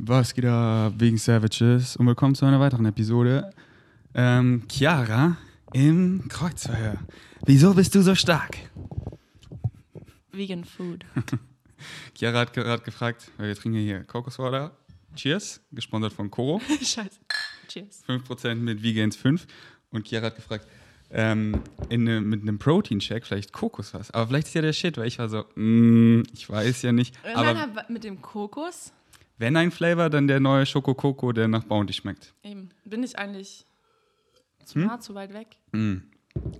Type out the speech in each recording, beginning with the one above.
Was geht ab wegen Savages und willkommen zu einer weiteren Episode. Ähm, Chiara im Kreuzverhör. Wieso bist du so stark? Vegan Food. Chiara hat gerade gefragt, weil wir trinken hier Kokoswater. Cheers, gesponsert von Koro. Scheiße. Cheers. 5% mit Vegans 5. Und Chiara hat gefragt, ähm, in ne, mit einem Protein-Shake vielleicht Kokos was. Aber vielleicht ist ja der Shit, weil ich war so, mm, ich weiß ja nicht. Aber Nein, aber mit dem Kokos, wenn ein Flavor, dann der neue Schoko Coco, der nach Bounty schmeckt. eben, bin ich eigentlich zu Hm? nah, zu weit weg.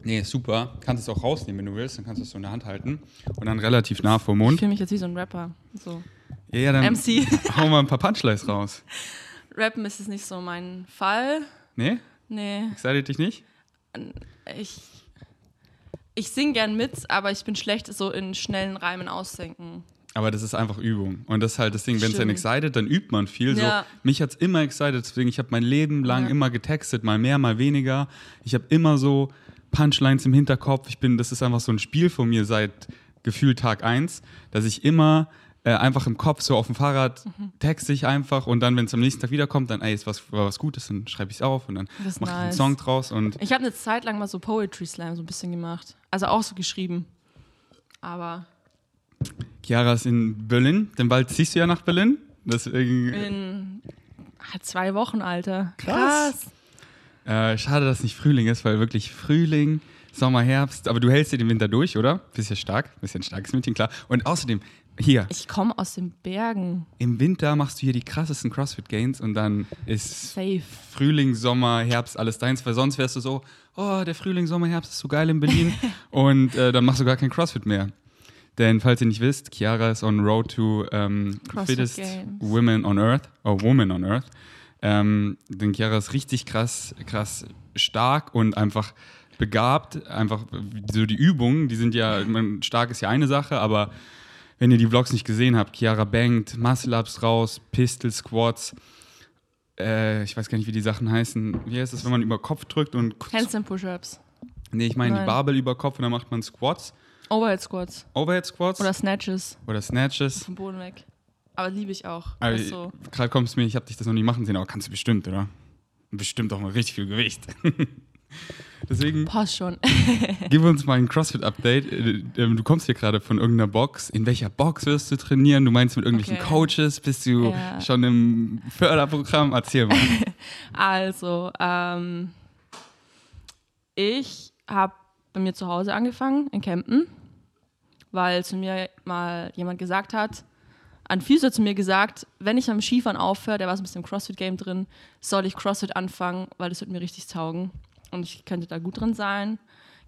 Nee, super. Kannst es auch rausnehmen, wenn du willst. Dann kannst du es so in der Hand halten und dann relativ nah vor Ich Mund. fühle mich jetzt wie so ein Rapper. So. Ja, ja, dann MC. hau mal ein paar Punchlines raus. Rappen ist es nicht so mein Fall. Nee? Nee, Excited dich nicht? ich, ich singe gern mit, aber ich bin schlecht so in schnellen Reimen ausdenken. Aber das ist einfach Übung. Und das ist halt das Ding, wenn es einen excited, dann übt man viel. Ja. So, mich hat es immer excited, deswegen ich habe mein Leben lang Ja. immer getextet, mal mehr, mal weniger. Ich habe immer so Punchlines im Hinterkopf. Ich bin, das ist einfach so ein Spiel von mir seit gefühlt Tag 1, dass ich immer äh, einfach im Kopf so auf dem Fahrrad Mhm. texte ich einfach und dann, wenn es am nächsten Tag wiederkommt, dann, ey, ist was, war was Gutes, dann schreibe ich es auf und dann mache ich einen nice. Song draus und Ich habe eine Zeit lang mal so Poetry Slam so ein bisschen gemacht. Also auch so geschrieben. Aber Chiara ist in Berlin, denn bald ziehst du ja nach Berlin. Deswegen, in ah, zwei Wochen, Alter. Krass. Äh, schade, dass nicht Frühling ist, weil wirklich Frühling, Sommer, Herbst. Aber du hältst dir den Winter durch, oder? Bist ja stark, bist ja ein starkes Mädchen, klar. Und außerdem, hier, Ich komme aus den Bergen. im Winter machst du hier die krassesten CrossFit-Gains und dann ist Safe. Frühling, Sommer, Herbst alles deins, weil sonst wärst du so, oh, der Frühling, Sommer, Herbst ist so geil in Berlin und äh, dann machst du gar kein CrossFit mehr. Denn falls ihr nicht wisst, Chiara ist on road to ähm, fittest women on earth, or woman on earth. Ähm, denn Chiara ist richtig krass, krass stark und einfach begabt. Einfach so die Übungen, die sind ja, man, stark ist ja eine Sache, aber wenn ihr die Vlogs nicht gesehen habt, Chiara bangt, Muscle-Ups raus, Pistol Squats, äh, ich weiß gar nicht, wie die Sachen heißen. Wie heißt das, wenn man über Kopf drückt und. Handstand Push-Ups. Nee, ich meine die Nein. Barbell über Kopf und dann macht man Squats, Overhead Squats. Overhead Squats Oder Snatches. oder Snatches. Vom Boden weg. Aber liebe ich auch. Also, Gerade kommst du mir, ich habe dich das noch nie machen sehen, aber kannst du bestimmt, oder? Bestimmt auch mal richtig viel Gewicht. Deswegen passt schon. gib uns mal ein CrossFit-Update. Äh, ähm, Du kommst hier gerade von irgendeiner Box. In welcher Box wirst du trainieren? Du meinst mit irgendwelchen Okay. Coaches? Bist du Ja. schon im Förderprogramm? Erzähl mal. Also, ähm, ich habe bei mir zu Hause angefangen, in Kempten, weil zu mir mal jemand gesagt hat, ein Physio zu mir gesagt, wenn ich am Skifahren aufhöre, der war so ein bisschen im CrossFit-Game drin, soll ich CrossFit anfangen, weil das wird mir richtig taugen und ich könnte da gut drin sein.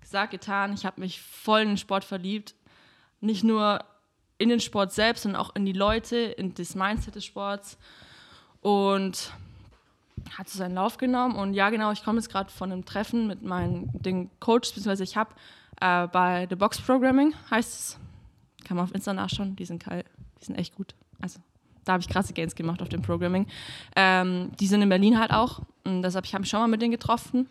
Gesagt, getan, ich habe mich voll in den Sport verliebt. Nicht nur in den Sport selbst, sondern auch in die Leute, in das Mindset des Sports. Und hat so seinen Lauf genommen. Und ja, genau, ich komme jetzt gerade von einem Treffen mit meinen den Coaches, beziehungsweise ich habe äh, bei The Box Programming, heißt es. Kann man auf Insta nachschauen, die sind geil, die sind echt gut. Also da habe ich krasse Gains gemacht auf dem Programming. Ähm, die sind in Berlin halt auch. Und deshalb ich habe mich schon mal mit denen getroffen.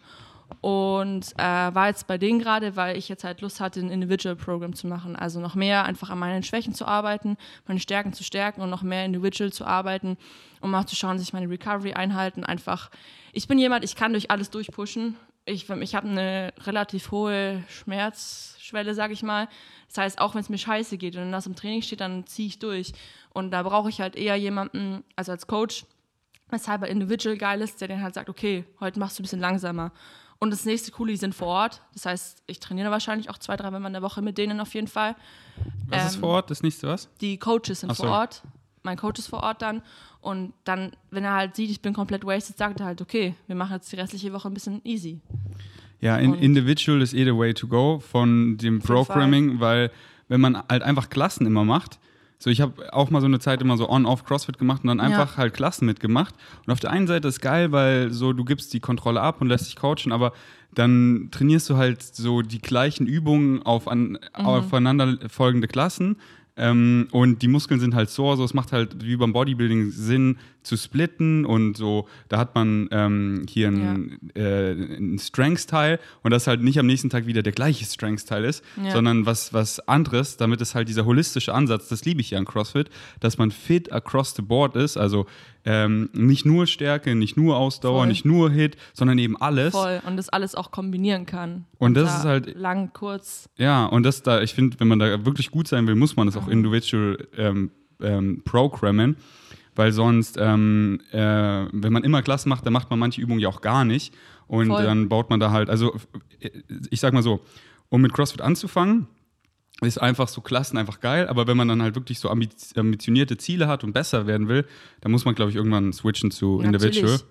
Und äh, war jetzt bei denen gerade, weil ich jetzt halt Lust hatte, ein Individual-Programm zu machen. Also noch mehr einfach an meinen Schwächen zu arbeiten, meine Stärken zu stärken und noch mehr individual zu arbeiten, um auch zu schauen, dass ich meine Recovery-Einheiten einfach. Ich bin jemand, ich kann durch alles durchpushen. Ich, ich habe eine relativ hohe Schmerzschwelle, sage ich mal. Das heißt, auch wenn es mir scheiße geht und das im Training steht, dann ziehe ich durch. Und da brauche ich halt eher jemanden, also als Coach, weshalb er individual geil ist, der dann halt sagt, okay, heute machst du ein bisschen langsamer. Und das nächste Coole, die sind vor Ort. Das heißt, ich trainiere wahrscheinlich auch zwei, drei Mal in der Woche mit denen auf jeden Fall. Was ist Ähm, vor Ort? Das nächste was? Die Coaches sind so. vor Ort. Mein Coach ist vor Ort dann. Und dann, wenn er halt sieht, ich bin komplett wasted, sagt er halt, okay, wir machen jetzt die restliche Woche ein bisschen easy. Ja, in, Individual ist eh the way to go von dem Programming, weil wenn man halt einfach Klassen immer macht, so ich habe auch mal so eine Zeit immer so on-off CrossFit gemacht und dann einfach halt Klassen mitgemacht. Und auf der einen Seite ist geil, weil so du gibst die Kontrolle ab und lässt dich coachen, aber dann trainierst du halt so die gleichen Übungen auf an, aufeinander folgende Klassen. Ähm, und die Muskeln sind halt so es macht halt wie beim Bodybuilding Sinn zu splitten und so, da hat man ähm, hier ein, äh, ein Strengths-Teil und das halt nicht am nächsten Tag wieder der gleiche Strengths-Teil ist, Ja. sondern was, was anderes, damit es halt dieser holistische Ansatz, das liebe ich ja an CrossFit, dass man fit across the board ist, also ähm, nicht nur Stärke, nicht nur Ausdauer, Voll. nicht nur Hit, sondern eben alles. Voll. Und das alles auch kombinieren kann. Und das da ist halt- Lang, kurz. Ja, und das da, ich finde, wenn man da wirklich gut sein will, muss man das Mhm. auch individual ähm, ähm, programmen, weil sonst, ähm, äh, wenn man immer Klassen macht, dann macht man manche Übungen ja auch gar nicht und Voll. dann baut man da halt, also äh, ich sag mal so, um mit CrossFit anzufangen, ist einfach so Klassen einfach geil, aber wenn man dann halt wirklich so ambitionierte Ziele hat und besser werden will, dann muss man, glaube ich, irgendwann switchen zu Ja, Individual. natürlich.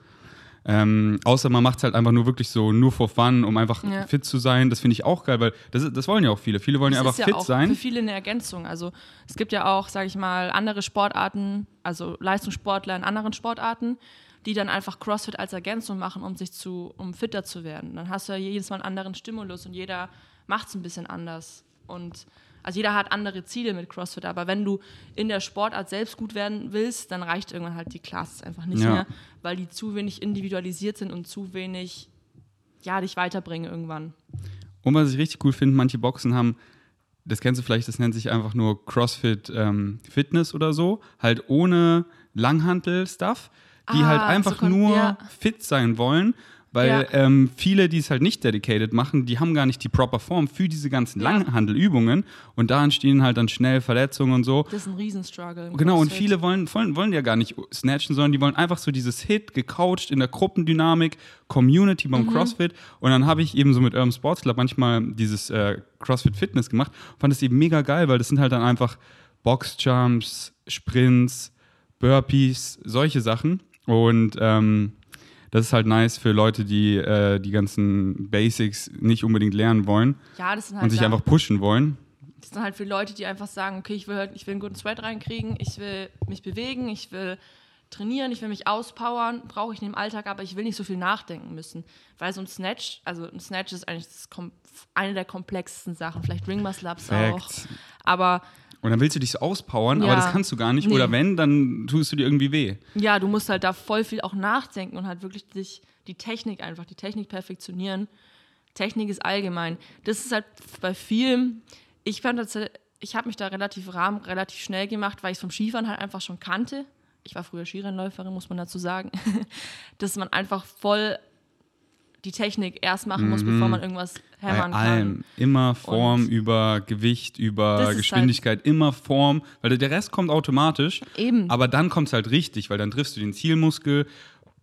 Ähm, außer man macht es halt einfach nur wirklich so, nur for fun, um einfach Ja. fit zu sein. Das finde ich auch geil, weil das, das wollen ja auch viele. Viele wollen ja Das einfach ist ja fit auch sein. für viele eine Ergänzung. Also es gibt ja auch, sage ich mal, andere Sportarten, also Leistungssportler in anderen Sportarten, die dann einfach CrossFit als Ergänzung machen, um sich zu, um fitter zu werden. Dann hast du ja jedes Mal einen anderen Stimulus und jeder macht es ein bisschen anders. Und also jeder hat andere Ziele mit CrossFit, aber wenn du in der Sportart selbst gut werden willst, dann reicht irgendwann halt die Classes einfach nicht Ja. mehr, weil die zu wenig individualisiert sind und zu wenig ja, dich weiterbringen irgendwann. Und was ich richtig cool finde, manche Boxen haben, das kennst du vielleicht, das nennt sich einfach nur CrossFit ähm, Fitness oder so, halt ohne Langhantel-Stuff, die Ah, halt so einfach kon- nur ja. fit sein wollen. Weil Ja. ähm, viele, die es halt nicht dedicated machen, die haben gar nicht die proper Form für diese ganzen Ja. Langhandelübungen und da entstehen halt dann schnell Verletzungen und so. Das ist ein Riesenstruggle. Genau, und CrossFit. viele wollen, wollen, wollen ja gar nicht snatchen, sondern die wollen einfach so dieses Hit, gecoacht in der Gruppendynamik, Community beim Mhm. CrossFit. Und dann habe ich eben so mit Urban Sports Club manchmal dieses äh, CrossFit Fitness gemacht. Fand es eben mega geil, weil das sind halt dann einfach Boxjumps, Sprints, Burpees, solche Sachen. Und ähm, das ist halt nice für Leute, die äh, die ganzen Basics nicht unbedingt lernen wollen Ja, das sind halt, und sich da- einfach pushen wollen. das sind halt für Leute, die einfach sagen, okay, ich will, halt- ich will einen guten Sweat reinkriegen, ich will mich bewegen, ich will trainieren, ich will mich auspowern, brauche ich in dem Alltag, aber ich will nicht so viel nachdenken müssen. Weil so ein Snatch, also ein Snatch ist eigentlich das eine der komplexesten Sachen, vielleicht Ring Muscle Ups auch. Facts. Aber Und dann willst du dich so auspowern, Ja. aber das kannst du gar nicht. Nee. Oder wenn, dann tust du dir irgendwie weh. ja, du musst halt da voll viel auch nachdenken und halt wirklich dich, die Technik einfach, die Technik perfektionieren. Technik ist allgemein. Das ist halt bei vielen, ich fand das, ich habe mich da relativ rahm, relativ schnell gemacht, weil ich es vom Skifahren halt einfach schon kannte. Ich war früher Skirennläuferin, muss man dazu sagen. Dass man einfach voll die Technik erst machen muss, bevor man irgendwas Bei hämmern allem. kann. Immer Form Und- über Gewicht, über ist halt Geschwindigkeit, immer Form. Weil der Rest kommt automatisch. Eben. Aber dann kommt es halt richtig, weil dann triffst du den Zielmuskel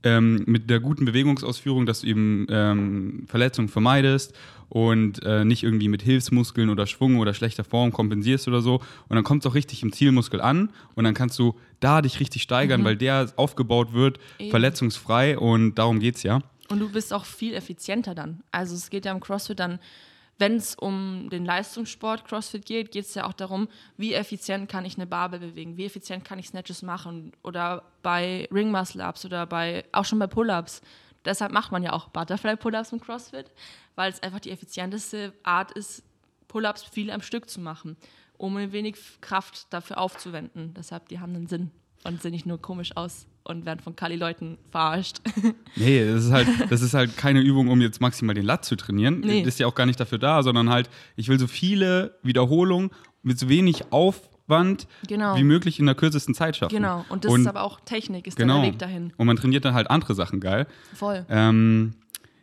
ähm, mit der guten Bewegungsausführung, dass du eben ähm, Verletzungen vermeidest und äh, nicht irgendwie mit Hilfsmuskeln oder Schwung oder schlechter Form kompensierst oder so. Und dann kommt es auch richtig im Zielmuskel an und dann kannst du da dich richtig steigern, weil der aufgebaut wird, Mhm. Eben. verletzungsfrei und darum geht es ja. Und du bist auch viel effizienter dann. Also es geht ja im CrossFit dann, wenn es um den Leistungssport CrossFit geht, geht es ja auch darum, wie effizient kann ich eine Barbel bewegen, wie effizient kann ich Snatches machen oder bei Ring Muscle Ups oder bei auch schon bei Pull-ups. Deshalb macht man ja auch Butterfly Pull-ups im CrossFit, weil es einfach die effizienteste Art ist, Pull-ups viel am Stück zu machen, um ein wenig Kraft dafür aufzuwenden. Deshalb, die haben einen Sinn und sehen nicht nur komisch aus und werden von Kali-Leuten verarscht. Nee, das ist halt, das ist halt keine Übung, um jetzt maximal den Lat zu trainieren. Nee. Das ist ja auch gar nicht dafür da, sondern halt, ich will so viele Wiederholungen mit so wenig Aufwand Genau. wie möglich in der kürzesten Zeit schaffen. Genau, und das ist aber auch Technik, ist genau. der Weg dahin. Und man trainiert dann halt andere Sachen geil. Voll. Ähm,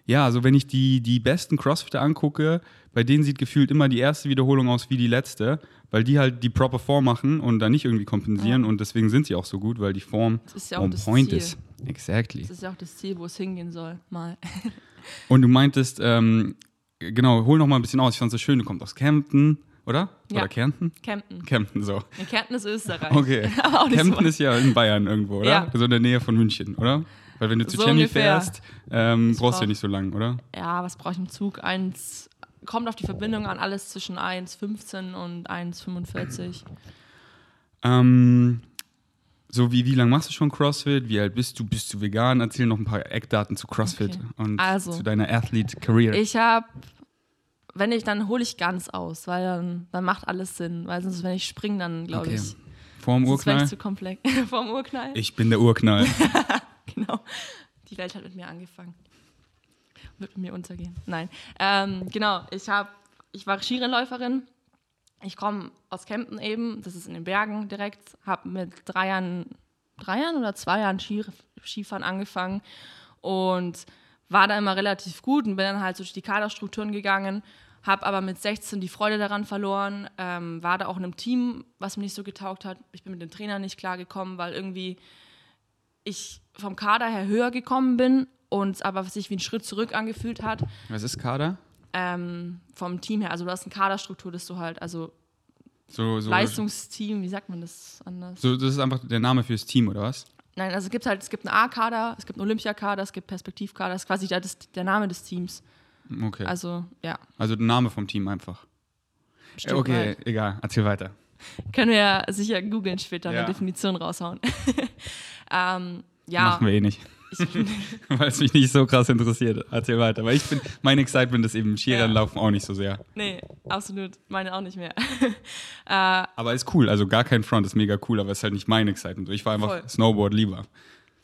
ja, also wenn ich die, die besten Crossfitter angucke, bei denen sieht gefühlt immer die erste Wiederholung aus wie die letzte, weil die halt die proper Form machen und dann nicht irgendwie kompensieren und deswegen sind sie auch so gut, weil die Form Das ist ja auch on das point Ziel. ist. Exactly. Das ist ja auch das Ziel, wo es hingehen soll, mal. Und du meintest, ähm, genau, hol noch mal ein bisschen aus. Ich fand es so schön, du kommst aus Kempten, oder? Ja. Oder Kärnten? Kempten. Kempten, so. In Kempten ist Österreich. Okay. Kempten so. ist ja in Bayern irgendwo, oder? Ja. So in der Nähe von München, oder? Weil wenn du zu So ungefähr. fährst, ähm, brauchst du ja nicht so lang, oder? Ja, was brauche ich im Zug? Eins, kommt auf die Verbindung an, alles zwischen 1,15 und 1,45. Ähm, so wie, wie lange machst du schon CrossFit? Wie alt bist du? Bist du vegan? Erzähl noch ein paar Eckdaten zu CrossFit Okay. und Also, zu deiner Athlete-Career. Ich habe, wenn ich, dann hole ich ganz aus, weil dann, dann macht alles Sinn. Weil sonst, wenn ich springe, dann glaube Okay. ich, Vorm Urknall? ich zu komplex. Vorm Urknall. Ich bin der Urknall. Genau. Die Welt hat mit mir angefangen. Wird mit mir untergehen. Nein. Ähm, genau, ich, hab, ich war Skirennläuferin. Ich komme aus Kempten eben, das ist in den Bergen direkt. Habe mit drei Jahren drei Jahren oder zwei Jahren Ski, Skifahren angefangen und war da immer relativ gut und bin dann halt durch die Kaderstrukturen gegangen, habe aber mit 16 die Freude daran verloren, ähm, war da auch in einem Team, was mir nicht so getaugt hat. Ich bin mit dem Trainer nicht klargekommen, weil irgendwie ich vom Kader her höher gekommen bin und aber sich wie ein Schritt zurück angefühlt hat. Was ist Kader? Ähm, vom Team her. Also du hast eine Kaderstruktur, dass du halt, also So, so, Leistungsteam, wie sagt man das anders? so, das ist einfach der Name fürs Team, oder was? Nein, also es gibt halt, es gibt einen A-Kader, es gibt einen Olympiakader, es gibt Perspektivkader, das ist quasi der, das, der Name des Teams. Okay. Also, Also, ja. der Name vom Team einfach. Stück okay, weit. egal, erzähl weiter. Können wir ja sicher googeln später, Ja. eine Definition raushauen. ähm, ja. Machen wir eh nicht. Weil es mich nicht so krass interessiert. Erzähl weiter. Weil ich bin, mein Excitement ist eben Skirennen Ja. auch nicht so sehr. Nee, absolut. Meine auch nicht mehr. äh, Aber ist cool. Also gar kein Front ist mega cool, aber ist halt nicht mein Excitement. Ich war einfach Voll. Snowboard lieber.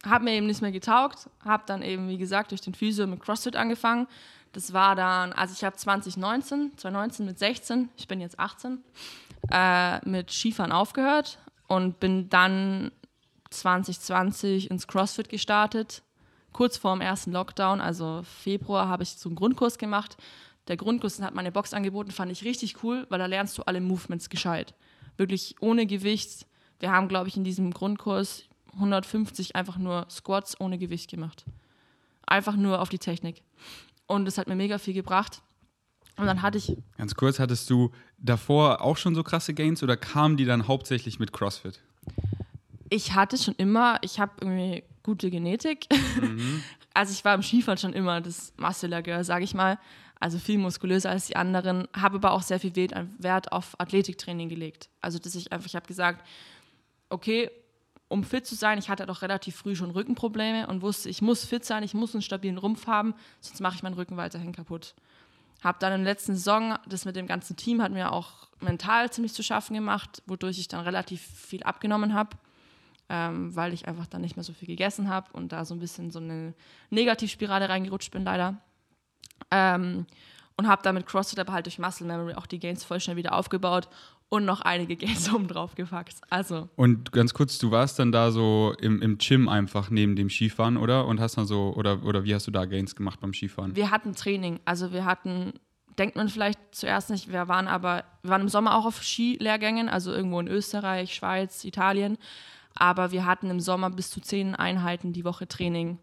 Hab mir eben nicht mehr getaugt, hab dann eben, wie gesagt, durch den Physio mit CrossFit angefangen. Das war dann, also ich habe 2019, 2019 mit 16, ich bin jetzt 18, äh, mit Skifahren aufgehört und bin dann 2020 ins CrossFit gestartet. Kurz vor dem ersten Lockdown, also Februar, habe ich so einen Grundkurs gemacht. Der Grundkurs hat meine Box angeboten, fand ich richtig cool, weil da lernst du alle Movements gescheit. Wirklich ohne Gewicht. Wir haben, glaube ich, in diesem Grundkurs 150 einfach nur Squats ohne Gewicht gemacht. Einfach nur auf die Technik. Und das hat mir mega viel gebracht. Und dann hatte ich, Ganz kurz, hattest du davor auch schon so krasse Gains oder kamen die dann hauptsächlich mit CrossFit? Ich hatte schon immer, ich habe irgendwie gute Genetik. Also ich war im Skifahren schon immer das Muscular Girl, sage ich mal. Also viel muskulöser als die anderen, habe aber auch sehr viel Wert- Wert auf Athletiktraining gelegt. Also dass ich einfach, ich habe gesagt, okay, um fit zu sein, ich hatte doch relativ früh schon Rückenprobleme und wusste, ich muss fit sein, ich muss einen stabilen Rumpf haben, sonst mache ich meinen Rücken weiterhin kaputt. Habe dann in der letzten Saison, das mit dem ganzen Team hat mir auch mental ziemlich zu schaffen gemacht, wodurch ich dann relativ viel abgenommen habe, ähm, weil ich einfach dann nicht mehr so viel gegessen habe und da so ein bisschen so eine Negativspirale reingerutscht bin leider. Ähm, und habe damit CrossFit aber halt durch Muscle Memory auch die Gains voll schnell wieder aufgebaut und noch einige Gains oben drauf gepackt. Also Und ganz kurz, du warst dann da so im, im Gym einfach neben dem Skifahren, oder? Und hast dann so, oder, oder wie hast du da Gains gemacht beim Skifahren? wir hatten Training. Also wir hatten, denkt man vielleicht zuerst nicht, wir waren aber, wir waren im Sommer auch auf Skilehrgängen, also irgendwo in Österreich, Schweiz, Italien. Aber wir hatten im Sommer bis zu zehn Einheiten die Woche Training.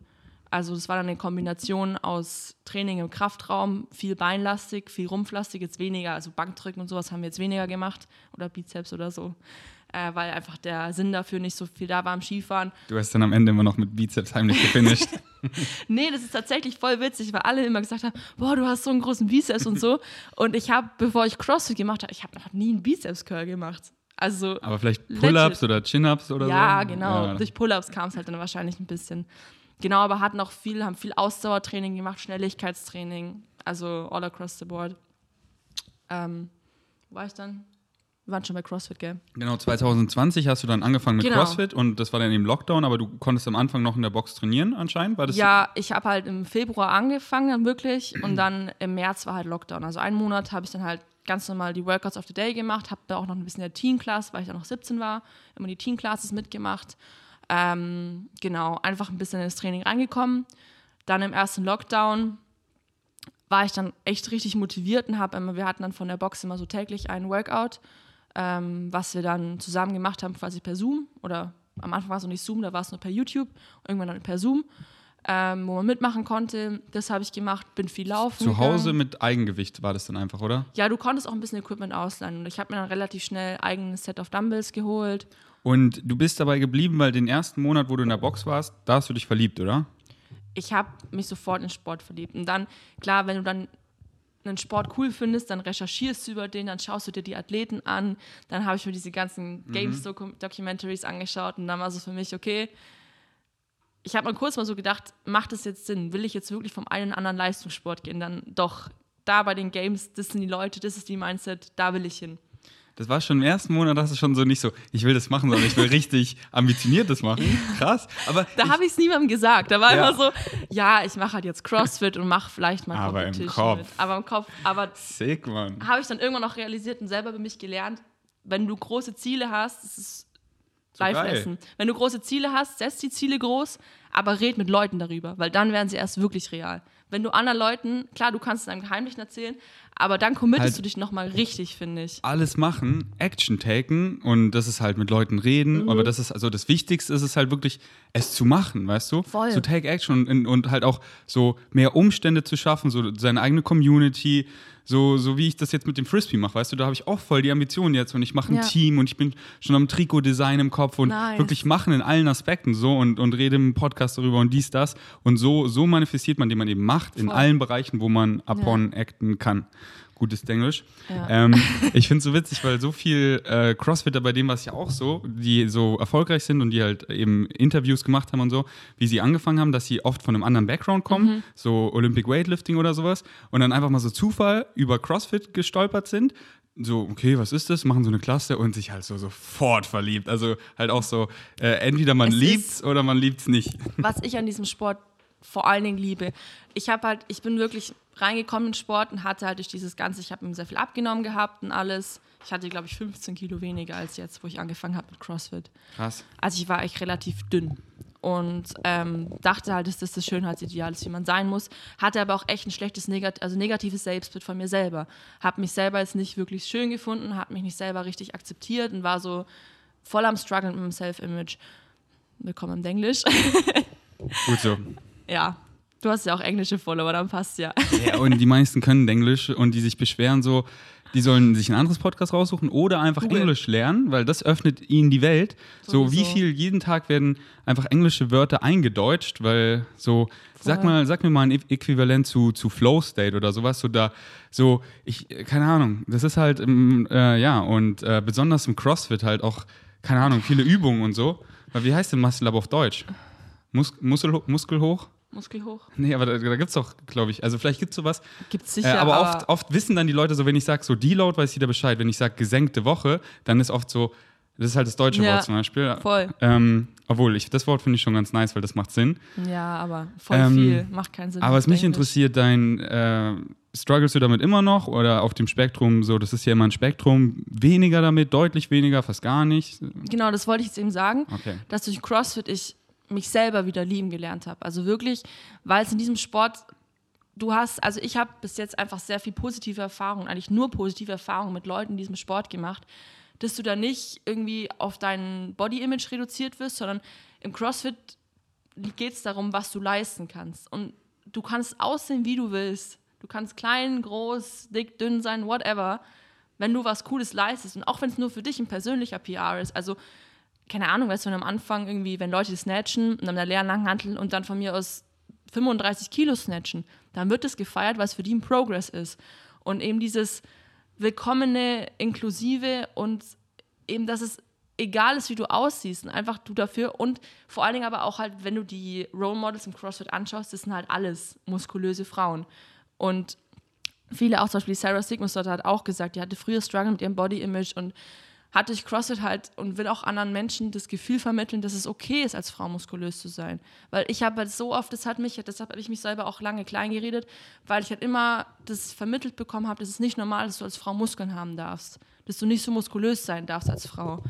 Also das war dann eine Kombination aus Training im Kraftraum, viel beinlastig, viel rumpflastig, jetzt weniger, also Bankdrücken und sowas haben wir jetzt weniger gemacht oder Bizeps oder so, äh, weil einfach der Sinn dafür nicht so viel da war im Skifahren. Du hast dann am Ende immer noch mit Bizeps heimlich gefinisht. Nee, das ist tatsächlich voll witzig, weil alle immer gesagt haben, boah, du hast so einen großen Bizeps und so. Und ich habe, bevor ich CrossFit gemacht habe, ich habe noch nie einen Bizeps-Curl gemacht. Also, Aber vielleicht. Pull-Ups oder Chin-Ups oder ja, so? genau. Ja. Durch Pull-Ups kam es halt dann wahrscheinlich ein bisschen. Genau, aber hatten auch viel, haben viel Ausdauertraining gemacht, Schnelligkeitstraining, also all across the board. Ähm, wo war ich dann? Wir waren schon bei CrossFit, gell? Genau, 2020 hast du dann angefangen mit Genau. CrossFit und das war dann im Lockdown, aber du konntest am Anfang noch in der Box trainieren anscheinend. War das Ja, ich habe halt im Februar angefangen, dann wirklich, und dann im März war halt Lockdown. Also einen Monat habe ich dann halt ganz normal die Workouts of the Day gemacht, habe da auch noch ein bisschen in der Teen Class, weil ich dann noch 17 war, immer die Teen Classes mitgemacht. Ähm, genau, einfach ein bisschen ins Training reingekommen. Dann im ersten Lockdown war ich dann echt richtig motiviert und habe immer, wir hatten dann von der Box immer so täglich einen Workout, ähm, was wir dann zusammen gemacht haben, quasi per Zoom oder am Anfang war es noch nicht Zoom, da war es nur per YouTube, irgendwann dann per Zoom, ähm, wo man mitmachen konnte. Das habe ich gemacht, bin viel laufen. Zu Hause gegangen. mit Eigengewicht war das dann einfach, oder? Ja, du konntest auch ein bisschen Equipment ausleihen und ich habe mir dann relativ schnell eigenes Set of Dumbbells geholt. Und du bist dabei geblieben, weil den ersten Monat, wo du in der Box warst, da hast du dich verliebt, oder? ich habe mich sofort in Sport verliebt. Und dann, klar, wenn du dann einen Sport cool findest, dann recherchierst du über den, dann schaust du dir die Athleten an, dann habe ich mir diese ganzen Games-Documentaries angeschaut und dann war so für mich, okay, ich habe mal kurz mal so gedacht, macht das jetzt Sinn? Will ich jetzt wirklich vom einen in den anderen Leistungssport gehen? Dann doch, da bei den Games, das sind die Leute, das ist die Mindset, da will ich hin. Das war schon im ersten Monat, hast du schon so nicht so, ich will das machen, sondern ich will richtig ambitioniert das machen. Krass. Aber Da habe ich es niemandem gesagt. Da war Ja. immer so, ja, ich mache halt jetzt CrossFit und mache vielleicht mal Aber im Kopf. Mit. Aber im Kopf. Aber sick, Mann. habe ich dann irgendwann auch realisiert und selber bei mich gelernt, wenn du große Ziele hast, es ist live geil. essen. Wenn du große Ziele hast, setz die Ziele groß, aber red mit Leuten darüber, weil dann werden sie erst wirklich real. Wenn du anderen Leuten, klar, du kannst es einem Geheimlichen erzählen, aber dann committest Halt- du dich nochmal richtig, finde ich. alles machen, Action taken und das ist halt mit Leuten reden, Mhm. aber das ist also das Wichtigste ist es halt wirklich es zu machen, weißt du? Voll. So take action und, und halt auch so mehr Umstände zu schaffen, so seine eigene Community, so, so wie ich das jetzt mit dem Frisbee mache, weißt du, da habe ich auch voll die Ambitionen jetzt und ich mache ein Ja. Team und ich bin schon am Trikotdesign im Kopf und Nice. wirklich machen in allen Aspekten so und, und rede im Podcast darüber und dies, das und so, so manifestiert man, den man eben macht in Voll. allen Bereichen, wo man upon acten kann. Gutes Denglisch. Ja. Ähm, ich finde es so witzig, weil so viel äh, Crossfitter bei dem, was ja auch so, die so erfolgreich sind und die halt eben Interviews gemacht haben und so, wie sie angefangen haben, dass sie oft von einem anderen Background kommen, Mhm. so Olympic Weightlifting oder sowas, und dann einfach mal so Zufall über Crossfit gestolpert sind. So, okay, was ist das? Machen so eine Klasse und sich halt so sofort verliebt. Also halt auch so, äh, entweder man Es liebt's oder man liebt's nicht. was ich an diesem Sport vor allen Dingen liebe. Ich habe halt, ich bin wirklich reingekommen in Sport und hatte halt durch dieses Ganze, ich habe mir sehr viel abgenommen gehabt und alles. Ich hatte, glaube ich, 15 Kilo weniger als jetzt, wo ich angefangen habe mit CrossFit. Krass. Also ich war echt relativ dünn und ähm, dachte halt, dass das das Schönheitsideal ist, wie man sein muss. Hatte aber auch echt ein schlechtes, Negat also negatives Selbstbild von mir selber. Habe mich selber jetzt nicht wirklich schön gefunden, habe mich nicht selber richtig akzeptiert und war so voll am Struggeln mit dem Self-Image. Willkommen im Englisch. Gut so. Ja, du hast ja auch englische Follower, dann passt ja. Ja, und die meisten können Englisch und die sich beschweren so, die sollen sich ein anderes Podcast raussuchen oder einfach Google. Englisch lernen, weil das öffnet ihnen die Welt. So wie Sowieso. viel jeden Tag werden einfach englische Wörter eingedeutscht, weil so sag mal, sag mir mal ein Äquivalent zu, zu Flow State oder sowas so da so ich äh, keine Ahnung, das ist halt ähm, äh, ja und äh, besonders im CrossFit halt auch keine Ahnung, viele Übungen und so. Weil wie heißt denn Muscle Up auf Deutsch? Mus Muskel, Muskel hoch? Muskel hoch. Nee, aber da, da gibt es doch, glaube ich, also vielleicht gibt es sowas. Gibt's Äh, sicher, aber oft, oft wissen dann die Leute so, wenn ich sage so Deload, weiß jeder Bescheid. Wenn ich sage gesenkte Woche, dann ist oft so, das ist halt das deutsche Ja, Wort zum Beispiel. voll. Ähm, obwohl, ich, das Wort finde ich schon ganz nice, weil das macht Sinn. Ja, aber voll Ähm, viel. Macht keinen Sinn. Aber was mich interessiert, dein, äh, strugglest du damit immer noch oder auf dem Spektrum so, das ist ja immer ein Spektrum, weniger damit, deutlich weniger, fast gar nicht? Genau, das wollte ich jetzt eben sagen. Okay. dass durch CrossFit ich mich selber wieder lieben gelernt habe. Also wirklich, weil es in diesem Sport, du hast, also ich habe bis jetzt einfach sehr viel positive Erfahrungen, eigentlich nur positive Erfahrungen mit Leuten in diesem Sport gemacht, dass du da nicht irgendwie auf dein Body-Image reduziert wirst, sondern im CrossFit geht es darum, was du leisten kannst. Und du kannst aussehen, wie du willst. Du kannst klein, groß, dick, dünn sein, whatever, wenn du was Cooles leistest. Und auch wenn es nur für dich ein persönlicher PR ist. Also keine Ahnung, weißt du, wenn am Anfang irgendwie, wenn Leute snatchen und dann der leeren Langhantel und dann von mir aus 35 Kilo snatchen, dann wird das gefeiert, was für die ein Progress ist. Und eben dieses willkommene, inklusive und eben, dass es egal ist, wie du aussiehst und einfach du dafür und vor allen Dingen aber auch halt, wenn du die Role Models im CrossFit anschaust, das sind halt alles muskulöse Frauen. Und viele, auch zum Beispiel Sarah Sigmundsdottir hat auch gesagt, die hatte früher Struggle mit ihrem Body-Image und hat durch CrossFit halt und will auch anderen Menschen das Gefühl vermitteln, dass es okay ist, als Frau muskulös zu sein. Weil ich habe halt so oft, das hat mich, deshalb habe ich mich selber auch lange klein geredet, weil ich halt immer das vermittelt bekommen habe, dass es nicht normal ist, dass du als Frau Muskeln haben darfst. Dass du nicht so muskulös sein darfst als Frau.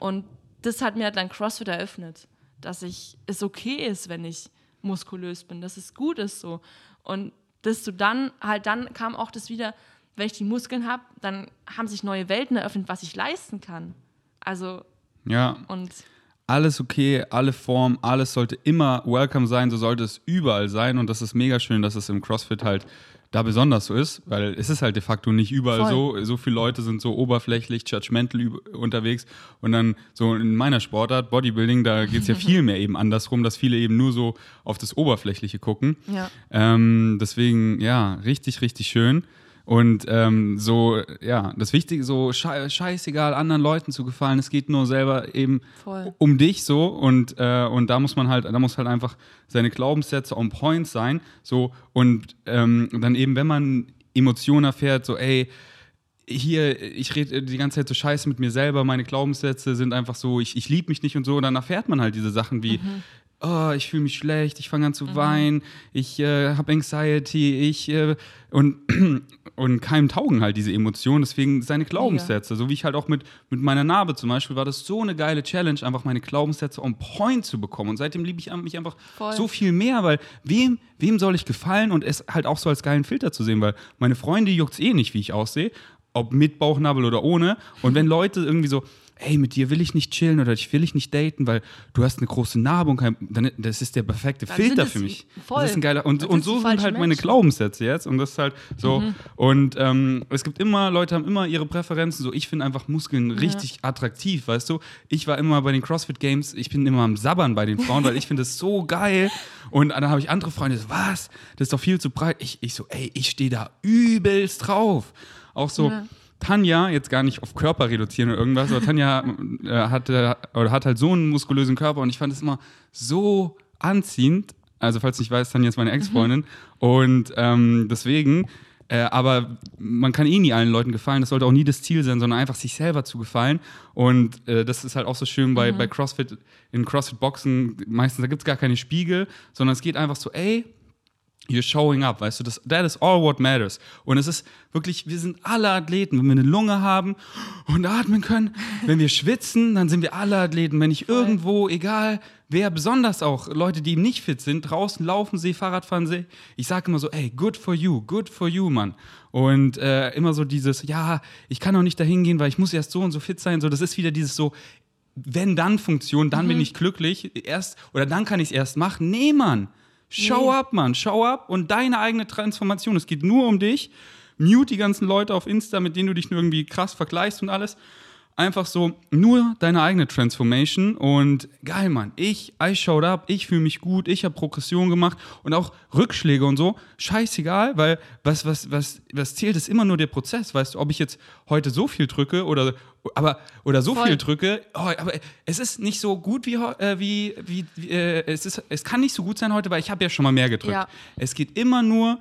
Und das hat mir halt dann CrossFit eröffnet, dass ich es okay ist, wenn ich muskulös bin, dass es gut ist so. Und dass du dann, halt dann kam auch das wieder, wenn ich die Muskeln habe, dann haben sich neue Welten eröffnet, was ich leisten kann. Also, Ja, und alles okay, alle Formen, alles sollte immer welcome sein, so sollte es überall sein und das ist mega schön, dass es im CrossFit halt da besonders so ist, weil es ist halt de facto nicht überall Voll. so. So viele Leute sind so oberflächlich, judgmental unterwegs und dann so in meiner Sportart, Bodybuilding, da geht es ja viel mehr eben andersrum, dass viele eben nur so auf das Oberflächliche gucken. ja. Ähm, deswegen, ja, richtig, richtig schön. Und ähm, so, ja, das Wichtige, so schei scheißegal, anderen Leuten zu gefallen. Es geht nur selber eben Voll. um dich so und, äh, und da muss man halt, da muss halt einfach seine Glaubenssätze on point sein. So und ähm, dann eben, wenn man Emotionen erfährt, so, ey, hier, ich rede die ganze Zeit so scheiße mit mir selber, meine Glaubenssätze sind einfach so, ich, ich liebe mich nicht und so, dann erfährt man halt diese Sachen wie, oh, ich fühle mich schlecht, ich fange an zu weinen, ich äh, habe Anxiety, ich äh, und, und keinem taugen halt diese Emotionen, deswegen seine Glaubenssätze, so wie ich halt auch mit, mit meiner Narbe zum Beispiel, war das so eine geile Challenge, einfach meine Glaubenssätze on point zu bekommen. Und seitdem liebe ich mich einfach Voll. so viel mehr, weil wem, wem soll ich gefallen und es halt auch so als geilen Filter zu sehen, weil meine Freunde juckt es eh nicht, wie ich aussehe, ob mit Bauchnabel oder ohne. Und wenn Leute irgendwie so, ey, mit dir will ich nicht chillen oder ich will ich nicht daten, weil du hast eine große Narbe und kein, dann, das ist der perfekte Dann Filter für mich. voll. Das ist ein geiler und, und so sind halt meine Menschen. Glaubenssätze jetzt und das ist halt so und ähm, es gibt immer Leute haben immer ihre Präferenzen. So ich finde einfach Muskeln richtig attraktiv, weißt du. Ich war immer bei den CrossFit Games, ich bin immer am Sabbern bei den Frauen, weil ich finde das so geil und dann habe ich andere Freunde, so, was, das ist doch viel zu breit. Ich, ich so, ey, ich stehe da übelst drauf. Auch so. Ja. Tanja, jetzt gar nicht auf Körper reduzieren oder irgendwas, aber Tanja äh, hatte, oder hat halt so einen muskulösen Körper und ich fand es immer so anziehend. Also, falls du nicht weißt, Tanja ist meine Ex-Freundin. Und ähm, deswegen, äh, aber man kann eh nie allen Leuten gefallen. Das sollte auch nie das Ziel sein, sondern einfach sich selber zu gefallen. Und äh, das ist halt auch so schön bei, bei CrossFit, in CrossFit-Boxen, meistens, da gibt es gar keine Spiegel, sondern es geht einfach so, ey, You're showing up, weißt du, das, that is all what matters. Und es ist wirklich, wir sind alle Athleten. Wenn wir eine Lunge haben und atmen können, wenn wir schwitzen, dann sind wir alle Athleten. Wenn ich irgendwo, egal wer, besonders auch Leute, die nicht fit sind, draußen laufen sehe, Fahrrad fahren sehe, ich sage immer so, ey, good for you, good for you, Mann. Und äh, immer so dieses, ja, ich kann auch nicht dahin gehen, weil ich muss erst so und so fit sein. So, das ist wieder dieses so, wenn dann Funktion, dann bin ich glücklich, erst oder dann kann ich es erst machen. Nee, Mann. Show Nee. up, Mann, show up und deine eigene Transformation. Es geht nur um dich. Mute die ganzen Leute auf Insta, mit denen du dich nur irgendwie krass vergleichst und alles. Einfach so, nur deine eigene Transformation und geil, Mann. Ich, I showed up, ich fühle mich gut, ich habe Progression gemacht und auch Rückschläge und so. Scheißegal, weil was, was, was, was zählt, ist immer nur der Prozess. Weißt du, ob ich jetzt heute so viel drücke oder, aber, oder so Voll. viel drücke, oh, aber es ist nicht so gut wie, äh, wie, wie, wie äh, es, ist, es kann nicht so gut sein heute, weil ich habe ja schon mal mehr gedrückt. Ja. Es geht immer nur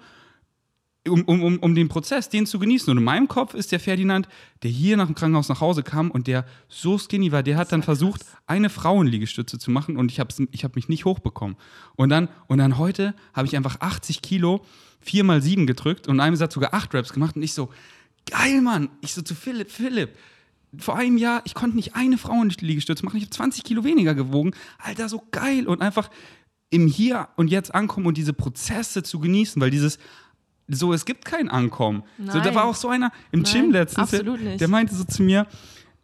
um, um, um, um den Prozess, den zu genießen. Und in meinem Kopf ist der Ferdinand, der hier nach dem Krankenhaus nach Hause kam und der so skinny war, der hat dann versucht, eine Frauenliegestütze zu machen und ich habe ich hab mich nicht hochbekommen. Und dann, und dann heute habe ich einfach 80 Kilo, 4 mal 7 gedrückt und in einem Satz sogar 8 Reps gemacht und ich so, geil, Mann. Ich so zu Philipp, Philipp, vor einem Jahr, ich konnte nicht eine Frauenliegestütze machen, ich habe 20 Kilo weniger gewogen. Alter, so geil. Und einfach im Hier und Jetzt ankommen und diese Prozesse zu genießen, weil dieses so, es gibt kein Ankommen. So, da war auch so einer im Nein, Gym letztens, der, absolut nicht. der meinte so zu mir,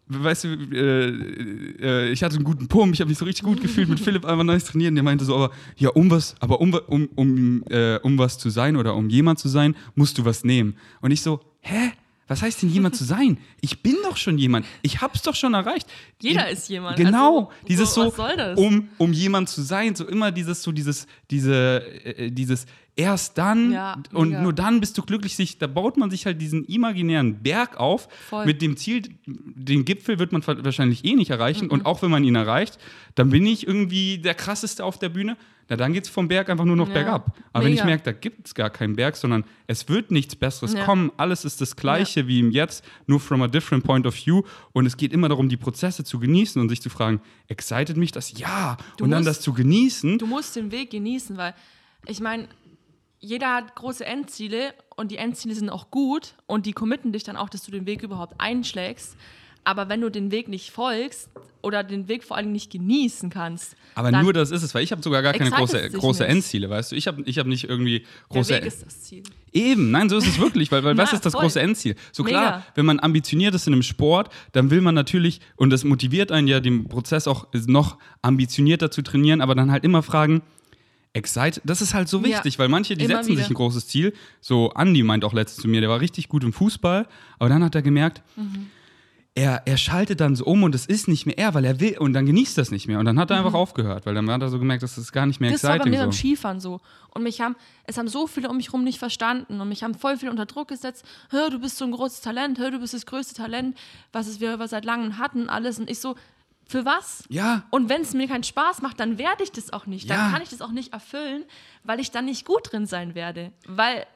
weißt du, äh, äh, ich hatte einen guten Pump, ich habe mich so richtig gut gefühlt mit Philipp einfach nice trainieren. Der meinte so, aber ja, um was, aber um, um, um, äh, um was zu sein oder um jemand zu sein, musst du was nehmen. Und ich so, hä? Was heißt denn jemand zu sein? Ich bin doch schon jemand. Ich hab's doch schon erreicht. Jeder Ich- ist jemand. Genau, Also, dieses so, so, was soll das? um um jemand zu sein, so immer dieses so dieses diese äh, dieses erst dann Ja, und mega. nur dann bist du glücklich. Sich, da baut man sich halt diesen imaginären Berg auf Voll. mit dem Ziel, den Gipfel wird man wahrscheinlich eh nicht erreichen. Mhm. Und auch wenn man ihn erreicht, dann bin ich irgendwie der krasseste auf der Bühne. Na, dann geht's vom Berg einfach nur noch Ja, bergab. Aber wenn ich mega. merke, da gibt es gar keinen Berg, sondern es wird nichts Besseres Ja. kommen. Alles ist das Gleiche wie im Jetzt, nur from a different point of view. Und es geht immer darum, die Prozesse zu genießen und sich zu fragen, excited mich das? Ja. Du und dann musst- das zu genießen. Du musst den Weg genießen, weil ich meine, jeder hat große Endziele und die Endziele sind auch gut und die committen dich dann auch, dass du den Weg überhaupt einschlägst. Aber wenn du den Weg nicht folgst oder den Weg vor allem nicht genießen kannst, Aber nur das ist es, weil ich habe sogar gar keine große, große nicht. Endziele, weißt du? Ich habe ich hab nicht irgendwie der große Weg ist das Ziel. Eben, nein, so ist es wirklich, weil, weil was Ja, ist das voll. große Endziel? So klar, Mega. wenn man ambitioniert ist in einem Sport, dann will man natürlich, und das motiviert einen ja, den Prozess auch noch ambitionierter zu trainieren, aber dann halt immer fragen, excited, das ist halt so Ja, wichtig, weil manche, die setzen sich wieder. ein großes Ziel, so Andy meint auch letztens zu mir, der war richtig gut im Fußball, aber dann hat er gemerkt, Mhm. Er, er schaltet dann so um und es ist nicht mehr er, weil er will und dann genießt das nicht mehr und dann hat er einfach aufgehört, weil dann hat er so gemerkt, das ist gar nicht mehr Mhm. Das war bei exciting. mir beim so. Skifahren so. Und mich haben, es haben so viele um mich herum nicht verstanden und mich haben voll viel unter Druck gesetzt. Hör, du bist so ein großes Talent, hör, du bist das größte Talent, was es wir seit langem hatten, alles. Und ich so, für was? Ja, Und wenn es mir keinen Spaß macht, dann werde ich das auch nicht. Dann Ja. kann ich das auch nicht erfüllen, weil ich dann nicht gut drin sein werde. Weil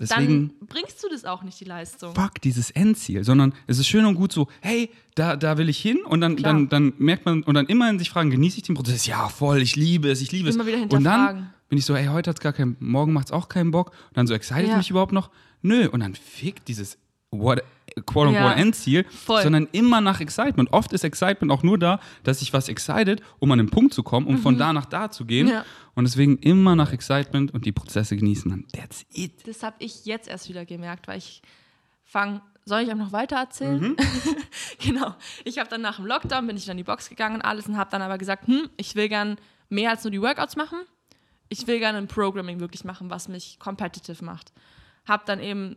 Deswegen, dann bringst du das auch nicht, die Leistung. fuck dieses Endziel, sondern es ist schön und gut so, hey, da, da will ich hin und dann, Klar. dann, dann merkt man und dann immer in sich fragen, genieße ich den Prozess? Ja, voll, ich liebe es, ich liebe es. Immer wieder und dann bin ich so, hey, heute hat's gar keinen, morgen macht's auch keinen Bock. Und dann so, excited Ja. mich überhaupt noch? Nö. Und dann fickt dieses what, quote unquote Ja. Endziel, Voll. sondern immer nach Excitement. Oft ist Excitement auch nur da, dass sich was excited, um an den Punkt zu kommen, um von da nach da zu gehen. Mhm. Ja. Und deswegen immer nach Excitement und die Prozesse genießen. Dann that's it. Das habe ich jetzt erst wieder gemerkt, weil ich fange. Soll ich einfach noch weiter erzählen? Mhm. genau. Ich habe dann nach dem Lockdown bin ich dann in die Box gegangen und alles und habe dann aber gesagt, hm, ich will gern mehr als nur die Workouts machen. Ich will gerne ein Programming wirklich machen, was mich competitive macht. Hab dann eben